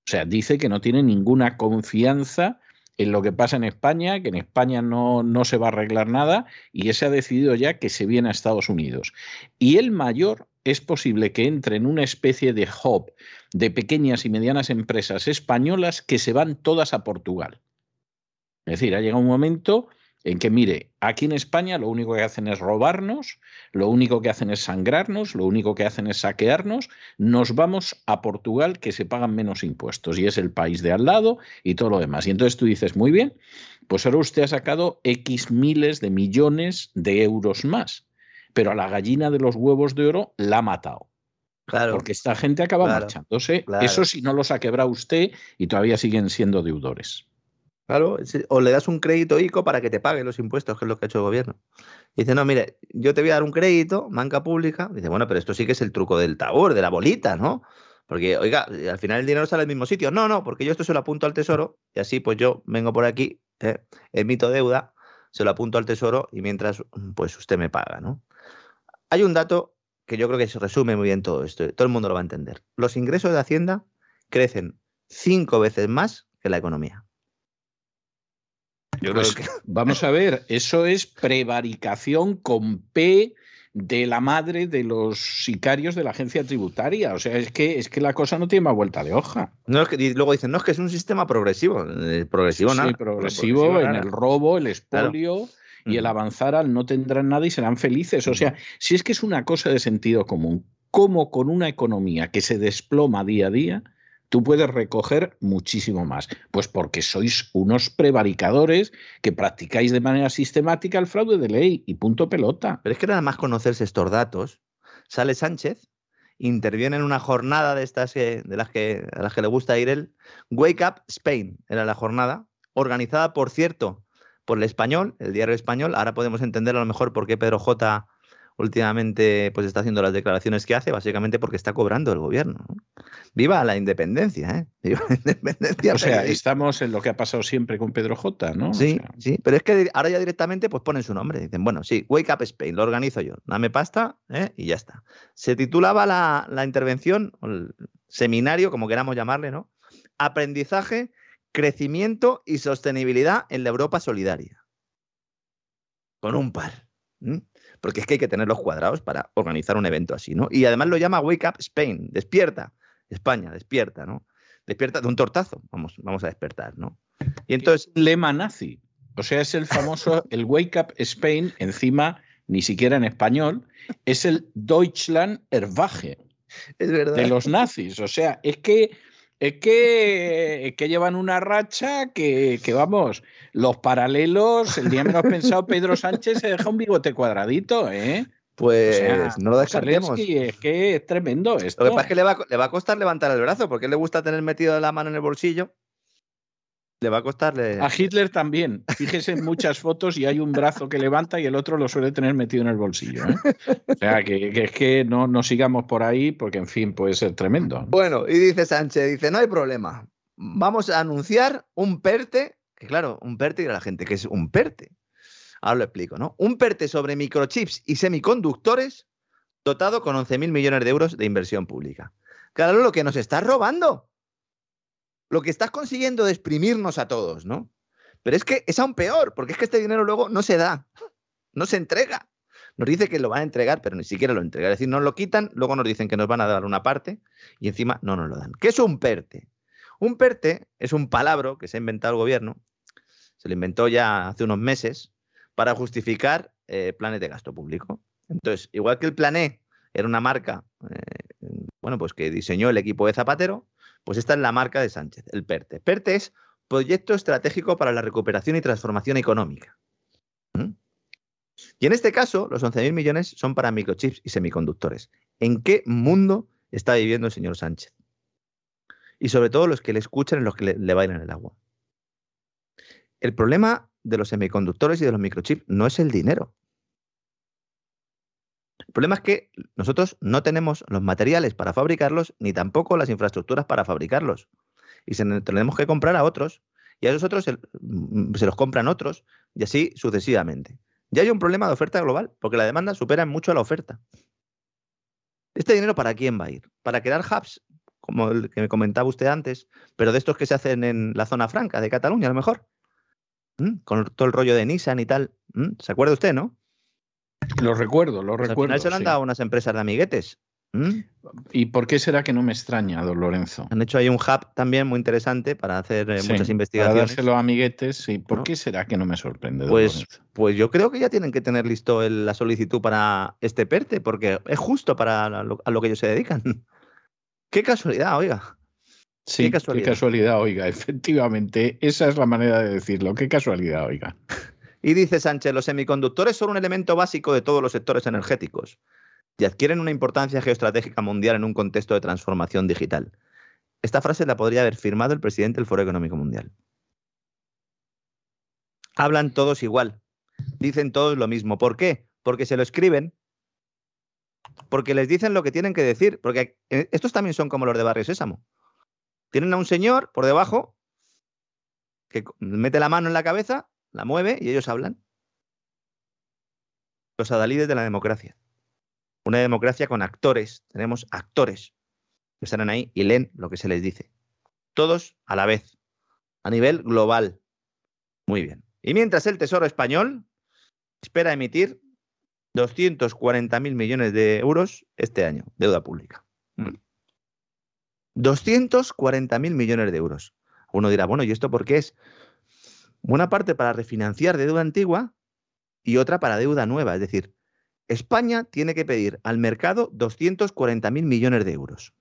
O sea, dice que no tiene ninguna confianza en lo que pasa en España, que en España no, no se va a arreglar nada y ese ha decidido ya que se viene a Estados Unidos. Y el mayor es posible que entre en una especie de hub de pequeñas y medianas empresas españolas que se van todas a Portugal. Es decir, ha llegado un momento en que, mire, aquí en España lo único que hacen es robarnos, lo único que hacen es sangrarnos, lo único que hacen es saquearnos, nos vamos a Portugal que se pagan menos impuestos y es el país de al lado y todo lo demás. Y entonces tú dices, muy bien, pues ahora usted ha sacado X miles de millones de euros más, pero a la gallina de los huevos de oro la ha matado. Claro. Porque esta gente acaba marchándose. Eso si no los ha quebrado usted y todavía siguen siendo deudores. Claro, o le das un crédito ICO para que te pague los impuestos, que es lo que ha hecho el gobierno. dice, no, mire, yo te voy a dar un crédito, banca pública. Dice, bueno, pero esto sí que es el truco del tabor, de la bolita, ¿no? Porque, oiga, al final el dinero sale al mismo sitio. No, no, porque yo esto se lo apunto al tesoro y así pues yo vengo por aquí, eh, emito deuda, se lo apunto al tesoro y mientras pues usted me paga, ¿no? Hay un dato que yo creo que se resume muy bien todo esto, todo el mundo lo va a entender. Los ingresos de Hacienda crecen cinco veces más que la economía. Pues, vamos a ver, eso es prevaricación con P de la madre de los sicarios de la agencia tributaria. O sea, es que, es que la cosa no tiene más vuelta de hoja. No, es que, y luego dicen, no, es que es un sistema progresivo. Eh, progresivo, nada. Sí, progresivo, en el robo, el expolio. Y el avanzar al no tendrán nada y serán felices. O sea, si es que es una cosa de sentido común, como con una economía que se desploma día a día, tú puedes recoger muchísimo más. Pues porque sois unos prevaricadores que practicáis de manera sistemática el fraude de ley y punto pelota. Pero es que nada más conocerse estos datos, sale Sánchez, interviene en una jornada de estas de las que, a las que le gusta ir él, Wake Up Spain, era la jornada, organizada, por cierto, por el español, el diario español. Ahora podemos entender a lo mejor por qué Pedro J últimamente pues está haciendo las declaraciones que hace, básicamente porque está cobrando el gobierno. Viva la independencia, ¿eh? Viva la independencia. O sea, estamos en lo que ha pasado siempre con Pedro J, ¿no? Sí, sí, pero es que ahora ya directamente pues ponen su nombre. Dicen, bueno, sí, Wake Up Spain, lo organizo yo, dame pasta ¿eh? y ya está. Se titulaba la, la intervención, el seminario, como queramos llamarle, ¿no? Aprendizaje, crecimiento y sostenibilidad en la Europa solidaria. Con un par porque es que hay que tener los cuadrados para organizar un evento así, ¿no? Y además lo llama Wake Up Spain, despierta, España, despierta, ¿no? Despierta de un tortazo, vamos, vamos a despertar, ¿no? Y entonces... Lema nazi, o sea, es el famoso, el Wake Up Spain, encima, ni siquiera en español, es el Deutschland Erwache. Es verdad. De los nazis, o sea, es que es que, que llevan una racha que, vamos, los paralelos, el día menos pensado, Pedro Sánchez se deja un bigote cuadradito, ¿eh? Pues no lo descartemos. Es que es tremendo esto. Lo que pasa es que le va, le va, a costar levantar el brazo, porque le gusta tener metido la mano en el bolsillo le va a costarle. A Hitler también. Fíjese en muchas fotos y hay un brazo que levanta y el otro lo suele tener metido en el bolsillo. ¿eh? O sea, que, es que no, no sigamos por ahí porque, en fin, puede ser tremendo. Bueno, y dice Sánchez, dice, no hay problema. Vamos a anunciar un PERTE, que claro, un PERTE y la gente, que es un PERTE? Ahora lo explico, ¿no? Un PERTE sobre microchips y semiconductores dotado con 11.000 millones de euros de inversión pública. Claro, lo que nos está robando lo que estás consiguiendo es exprimirnos a todos, ¿no? Pero es que es aún peor, porque es que este dinero luego no se da, no se entrega. Nos dice que lo van a entregar, pero ni siquiera lo entregan. Es decir, nos lo quitan, luego nos dicen que nos van a dar una parte y encima no nos lo dan. ¿Qué es un PERTE? Un PERTE es un palabra que se ha inventado el gobierno, se lo inventó ya hace unos meses, para justificar eh, planes de gasto público. Entonces, igual que el Plané era una marca, eh, bueno, pues que diseñó el equipo de Zapatero, Pues esta es la marca de Sánchez, el PERTE. PERTE es Proyecto Estratégico para la Recuperación y Transformación Económica. ¿Mm? Y en este caso, los 11.000 millones son para microchips y semiconductores. ¿En qué mundo está viviendo el señor Sánchez? Y sobre todo los que le escuchan y los que le, bailan el agua. El problema de los semiconductores y de los microchips no es el dinero. El problema es que nosotros no tenemos los materiales para fabricarlos ni tampoco las infraestructuras para fabricarlos. Y se tenemos que comprar a otros. Y a esos otros se, mm, se los compran otros y así sucesivamente. Ya hay un problema de oferta global, porque la demanda supera mucho a la oferta. ¿Este dinero para quién va a ir? ¿Para crear hubs, como el que me comentaba usted antes, pero de estos que se hacen en la zona franca de Cataluña, a lo mejor? ¿Mm? Con todo el rollo de Nissan y tal. ¿Mm? ¿Se acuerda usted, no? Lo recuerdo, lo recuerdo. Pues al final se lo han dado unas empresas de amiguetes. ¿Mm? ¿Y por qué será que no me extraña, don Lorenzo? Han hecho ahí un hub también muy interesante para hacer eh, muchas investigaciones. Para dárselo a amiguetes, ¿Y ¿Por qué será que no me sorprende? Pues, pues yo creo que ya tienen que tener listo la solicitud para este PERTE, porque es justo para lo, a lo que ellos se dedican. qué casualidad, oiga. Sí, qué casualidad. qué casualidad, oiga. Efectivamente, esa es la manera de decirlo. Qué casualidad, oiga. Y dice Sánchez, los semiconductores son un elemento básico de todos los sectores energéticos y adquieren una importancia geoestratégica mundial en un contexto de transformación digital. Esta frase la podría haber firmado el presidente del Foro Económico Mundial. Hablan todos igual, dicen todos lo mismo. ¿Por qué? Porque se lo escriben, porque les dicen lo que tienen que decir, porque eh, estos también son como los de Barrio Sésamo. Tienen a un señor por debajo que mete la mano en la cabeza, la mueve y ellos hablan. Los adalides de la democracia una democracia con actores, tenemos actores que estarán ahí y leen lo que se les dice. Todos a la vez, a nivel global. Muy bien. Y mientras el Tesoro español espera emitir 240.000 millones de euros este año, deuda pública. 240.000 mm. millones de euros. Uno dirá, bueno, ¿y esto por qué es? Buena parte para refinanciar deuda antigua y otra para deuda nueva, es decir, España tiene que pedir al mercado 240.000 millones de euros.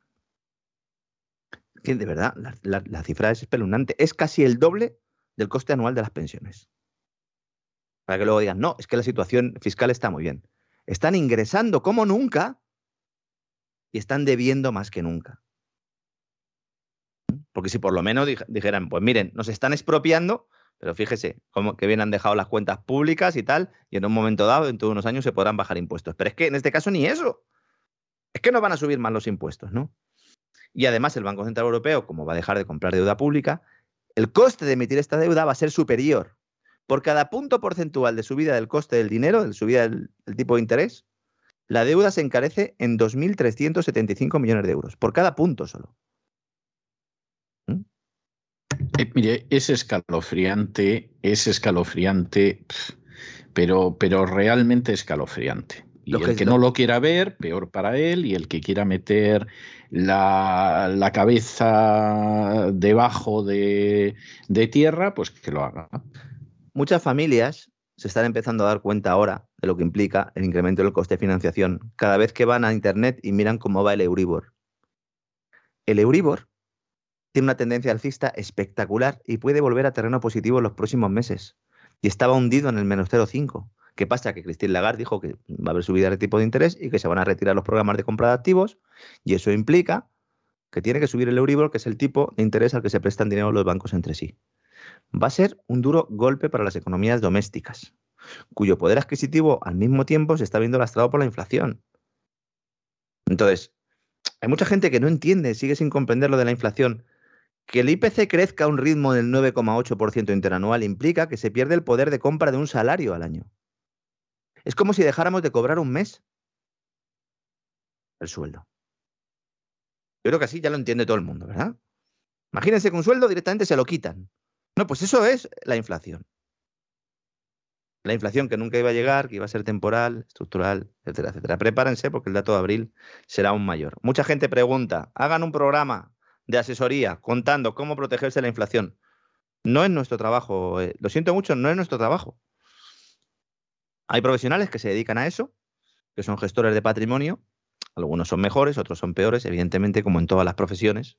de verdad, la, cifra es espeluznante. Es casi el doble del coste anual de las pensiones. Para que luego digan, no, es que la situación fiscal está muy bien. Están ingresando como nunca y están debiendo más que nunca. Porque si por lo menos dijeran, pues miren, nos están expropiando, pero fíjese, cómo que bien han dejado las cuentas públicas y tal, y en un momento dado, en todos unos años, se podrán bajar impuestos. Pero es que en este caso ni eso. Es que no van a subir más los impuestos, ¿no? Y además el Banco Central Europeo, como va a dejar de comprar deuda pública, el coste de emitir esta deuda va a ser superior. Por cada punto porcentual de subida del coste del dinero, de subida del, del tipo de interés, la deuda se encarece en 2.375 millones de euros, por cada punto solo. Eh, mire, es escalofriante, es escalofriante, pero, pero realmente escalofriante. Y el que no lo quiera ver, peor para él, y el que quiera meter la, cabeza debajo de, de, tierra, pues que lo haga. Muchas familias se están empezando a dar cuenta ahora de lo que implica el incremento del coste de financiación cada vez que van a Internet y miran cómo va el Euribor. El Euribor tiene una tendencia alcista espectacular y puede volver a terreno positivo en los próximos meses. Y estaba hundido en el menos 0,5. ¿Qué pasa? Que Christine Lagarde dijo que va a haber subida de tipo de interés y que se van a retirar los programas de compra de activos. Y eso implica que tiene que subir el Euribor, que es el tipo de interés al que se prestan dinero los bancos entre sí. Va a ser un duro golpe para las economías domésticas, cuyo poder adquisitivo al mismo tiempo se está viendo lastrado por la inflación. Entonces, hay mucha gente que no entiende, sigue sin comprender lo de la inflación que el IPC crezca a un ritmo del 9,8% interanual implica que se pierde el poder de compra de un salario al año. Es como si dejáramos de cobrar un mes el sueldo. Yo creo que así ya lo entiende todo el mundo, ¿verdad? Imagínense que un sueldo directamente se lo quitan. No, pues eso es la inflación. La inflación que nunca iba a llegar, que iba a ser temporal, estructural, etcétera, etcétera. Prepárense porque el dato de abril será aún mayor. Mucha gente pregunta, hagan un programa de asesoría contando cómo protegerse de la inflación. No es nuestro trabajo, eh, lo siento mucho, no es nuestro trabajo. Hay profesionales que se dedican a eso, que son gestores de patrimonio, algunos son mejores, otros son peores, evidentemente, como en todas las profesiones.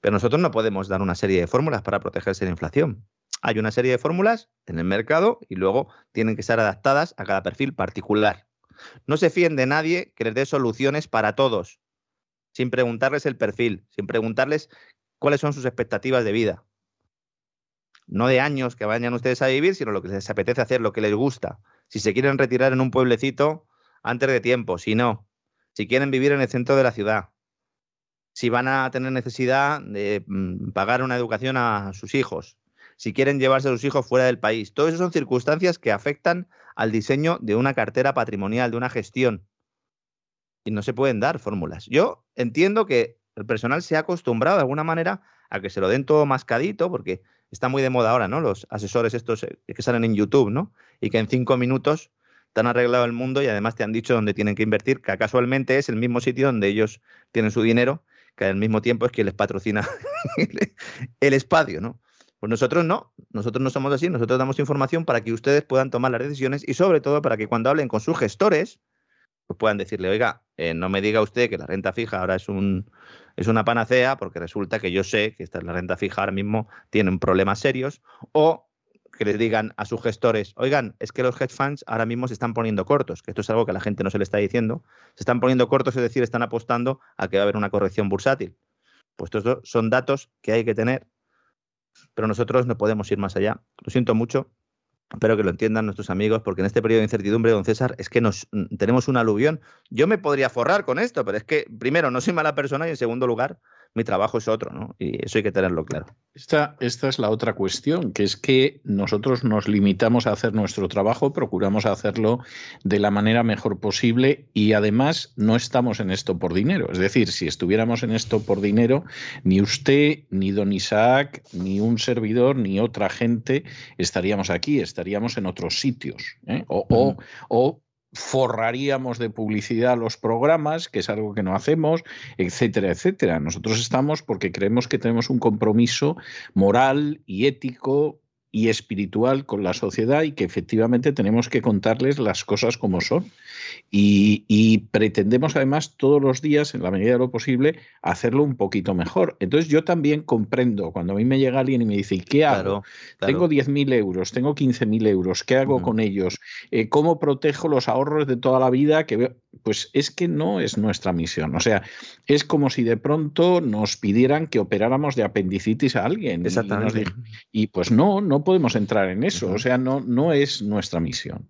Pero nosotros no podemos dar una serie de fórmulas para protegerse de la inflación. Hay una serie de fórmulas en el mercado y luego tienen que ser adaptadas a cada perfil particular. No se fíen de nadie que les dé soluciones para todos, sin preguntarles el perfil, sin preguntarles cuáles son sus expectativas de vida. No de años que vayan ustedes a vivir, sino lo que les apetece hacer, lo que les gusta. Si se quieren retirar en un pueblecito antes de tiempo, si no. Si quieren vivir en el centro de la ciudad. Si van a tener necesidad de mm, pagar una educación a sus hijos. Si quieren llevarse a sus hijos fuera del país. Todo eso son circunstancias que afectan al diseño de una cartera patrimonial, de una gestión. Y no se pueden dar fórmulas. Yo entiendo que el personal se ha acostumbrado de alguna manera a que se lo den todo mascadito, porque está muy de moda ahora, ¿no? Los asesores estos eh, que salen en YouTube, ¿no? Y que en cinco minutos te han arreglado el mundo y además te han dicho dónde tienen que invertir, que casualmente es el mismo sitio donde ellos tienen su dinero, que al mismo tiempo es quien les patrocina el espacio, ¿no? Pues nosotros no, nosotros no somos así, nosotros damos información para que ustedes puedan tomar las decisiones y sobre todo para que cuando hablen con sus gestores, pues puedan decirle, oiga, eh, no me diga usted que la renta fija ahora es un, es una panacea porque resulta que yo sé que esta, la renta fija ahora mismo tiene problemas serios o que les digan a sus gestores, oigan, es que los hedge funds ahora mismo se están poniendo cortos, que esto es algo que a la gente no se le está diciendo, se están poniendo cortos, es decir, están apostando a que va a haber una corrección bursátil. Pues estos son datos que hay que tener, pero nosotros no podemos ir más allá. Lo siento mucho, Espero que lo entiendan nuestros amigos, porque en este periodo de incertidumbre, don César, es que nos mm, tenemos un aluvión. Yo me podría forrar con esto, pero es que, primero, no soy mala persona y en segundo lugar, mi trabajo es otro, ¿no? Y eso hay que tenerlo claro. Esta, esta es la otra cuestión, que es que nosotros nos limitamos a hacer nuestro trabajo, procuramos hacerlo de la manera mejor posible y además no estamos en esto por dinero. Es decir, si estuviéramos en esto por dinero, ni usted, ni don Isaac, ni un servidor, ni otra gente estaríamos aquí, estaríamos en otros sitios. ¿eh? O, o, o forraríamos de publicidad los programas, que es algo que no hacemos, etcétera, etcétera. Nosotros estamos porque creemos que tenemos un compromiso moral y ético y espiritual con la sociedad y que efectivamente tenemos que contarles las cosas como son. Y, pretendemos además todos los días, en la medida de lo posible, hacerlo un poquito mejor. Entonces yo también comprendo cuando a mí me llega alguien y me dice, ¿y qué hago? Tengo 10.000 euros, tengo 15.000 euros, ¿qué hago con ellos? Eh, ¿Cómo protejo los ahorros de toda la vida que Pues es que no es nuestra misión. O sea, es como si de pronto nos pidieran que operáramos de apendicitis a alguien. Exactamente. Y, pues no, no podemos entrar en eso. O sea, no, no es nuestra misión.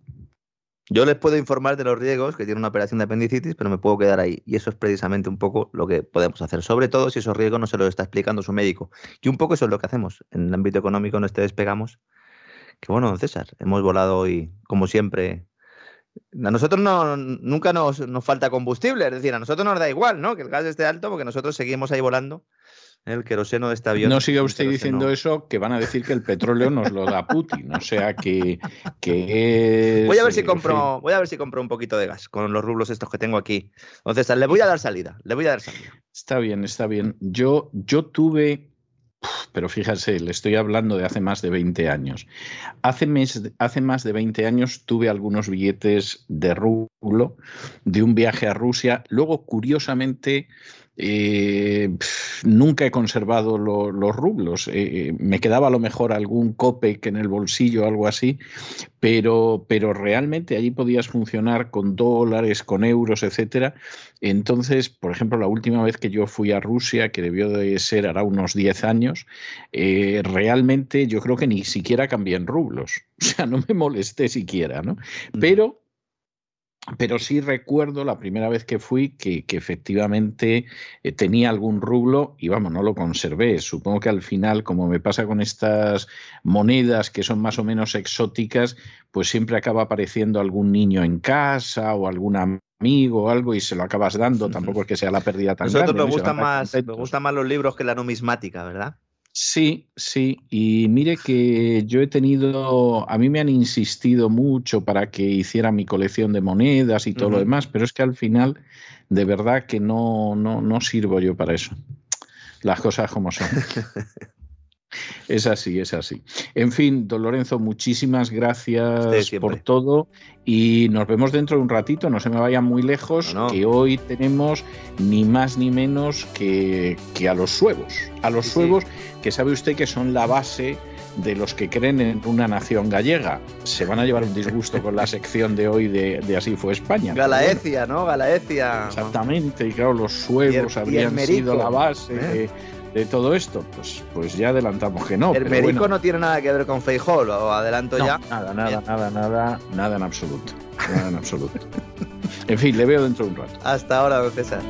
Yo les puedo informar de los riesgos que tiene una operación de apendicitis, pero me puedo quedar ahí. Y eso es precisamente un poco lo que podemos hacer, sobre todo si esos riesgos no se los está explicando su médico. Y un poco eso es lo que hacemos. En el ámbito económico no este despegamos. Que bueno, César, hemos volado hoy, como siempre. A nosotros no, nunca nos, nos falta combustible, es decir, a nosotros nos da igual, ¿no? Que el gas esté alto porque nosotros seguimos ahí volando el queroseno de este avión. No siga usted diciendo eso, que van a decir que el petróleo nos lo da Putin. O sea que, que Voy a ver si compro, voy a ver si compro un poquito de gas con los rublos estos que tengo aquí. Entonces, le voy a dar salida, le voy a dar salida. Está bien, está bien. Yo, yo tuve pero fíjese, le estoy hablando de hace más de 20 años. Hace, mes, hace, más de 20 años tuve algunos billetes de rublo de un viaje a Rusia. Luego, curiosamente, eh, nunca he conservado los rublos. Eh, me quedaba a lo mejor algún copec en el bolsillo algo así, pero, pero realmente allí podías funcionar con dólares, con euros, etcétera. Entonces, por ejemplo, la última vez que yo fui a Rusia, que debió de ser hará unos 10 años, eh, realmente yo creo que ni siquiera cambié en rublos. O sea, no me molesté siquiera, ¿no? Pero pero sí recuerdo la primera vez que fui que, efectivamente eh, tenía algún rublo y vamos, no lo conservé. Supongo que al final, como me pasa con estas monedas que son más o menos exóticas, pues siempre acaba apareciendo algún niño en casa o algún amigo o algo y se lo acabas dando. Tampoco es que sea la pérdida tan grande. Me gustan, más, me gustan más los libros que la numismática, ¿verdad? Sí, sí, y mire que yo he tenido, a mí me han insistido mucho para que hiciera mi colección de monedas y todo lo demás, pero es que al final de verdad que no, no, no sirvo yo para eso. Las cosas como son. Es así, es así. En fin, don Lorenzo, muchísimas gracias por todo y nos vemos dentro de un ratito, no se me vayan muy lejos, que hoy tenemos ni más ni menos que, que a los suevos. A los suevos, que sabe usted que son la base de los que creen en una nación gallega. Se van a llevar un disgusto con la sección de hoy de, Así fue España. Galaecia, ¿no? Galaecia. Exactamente, y claro, los suevos habrían sido la base ¿eh? de, todo esto. Pues, pues ya adelantamos que no. El merico no tiene nada que ver con Feijol, o adelanto ya. Nada, nada, nada, nada, nada en absoluto. Nada en absoluto. en fin, le veo dentro de un rato. Hasta ahora, César.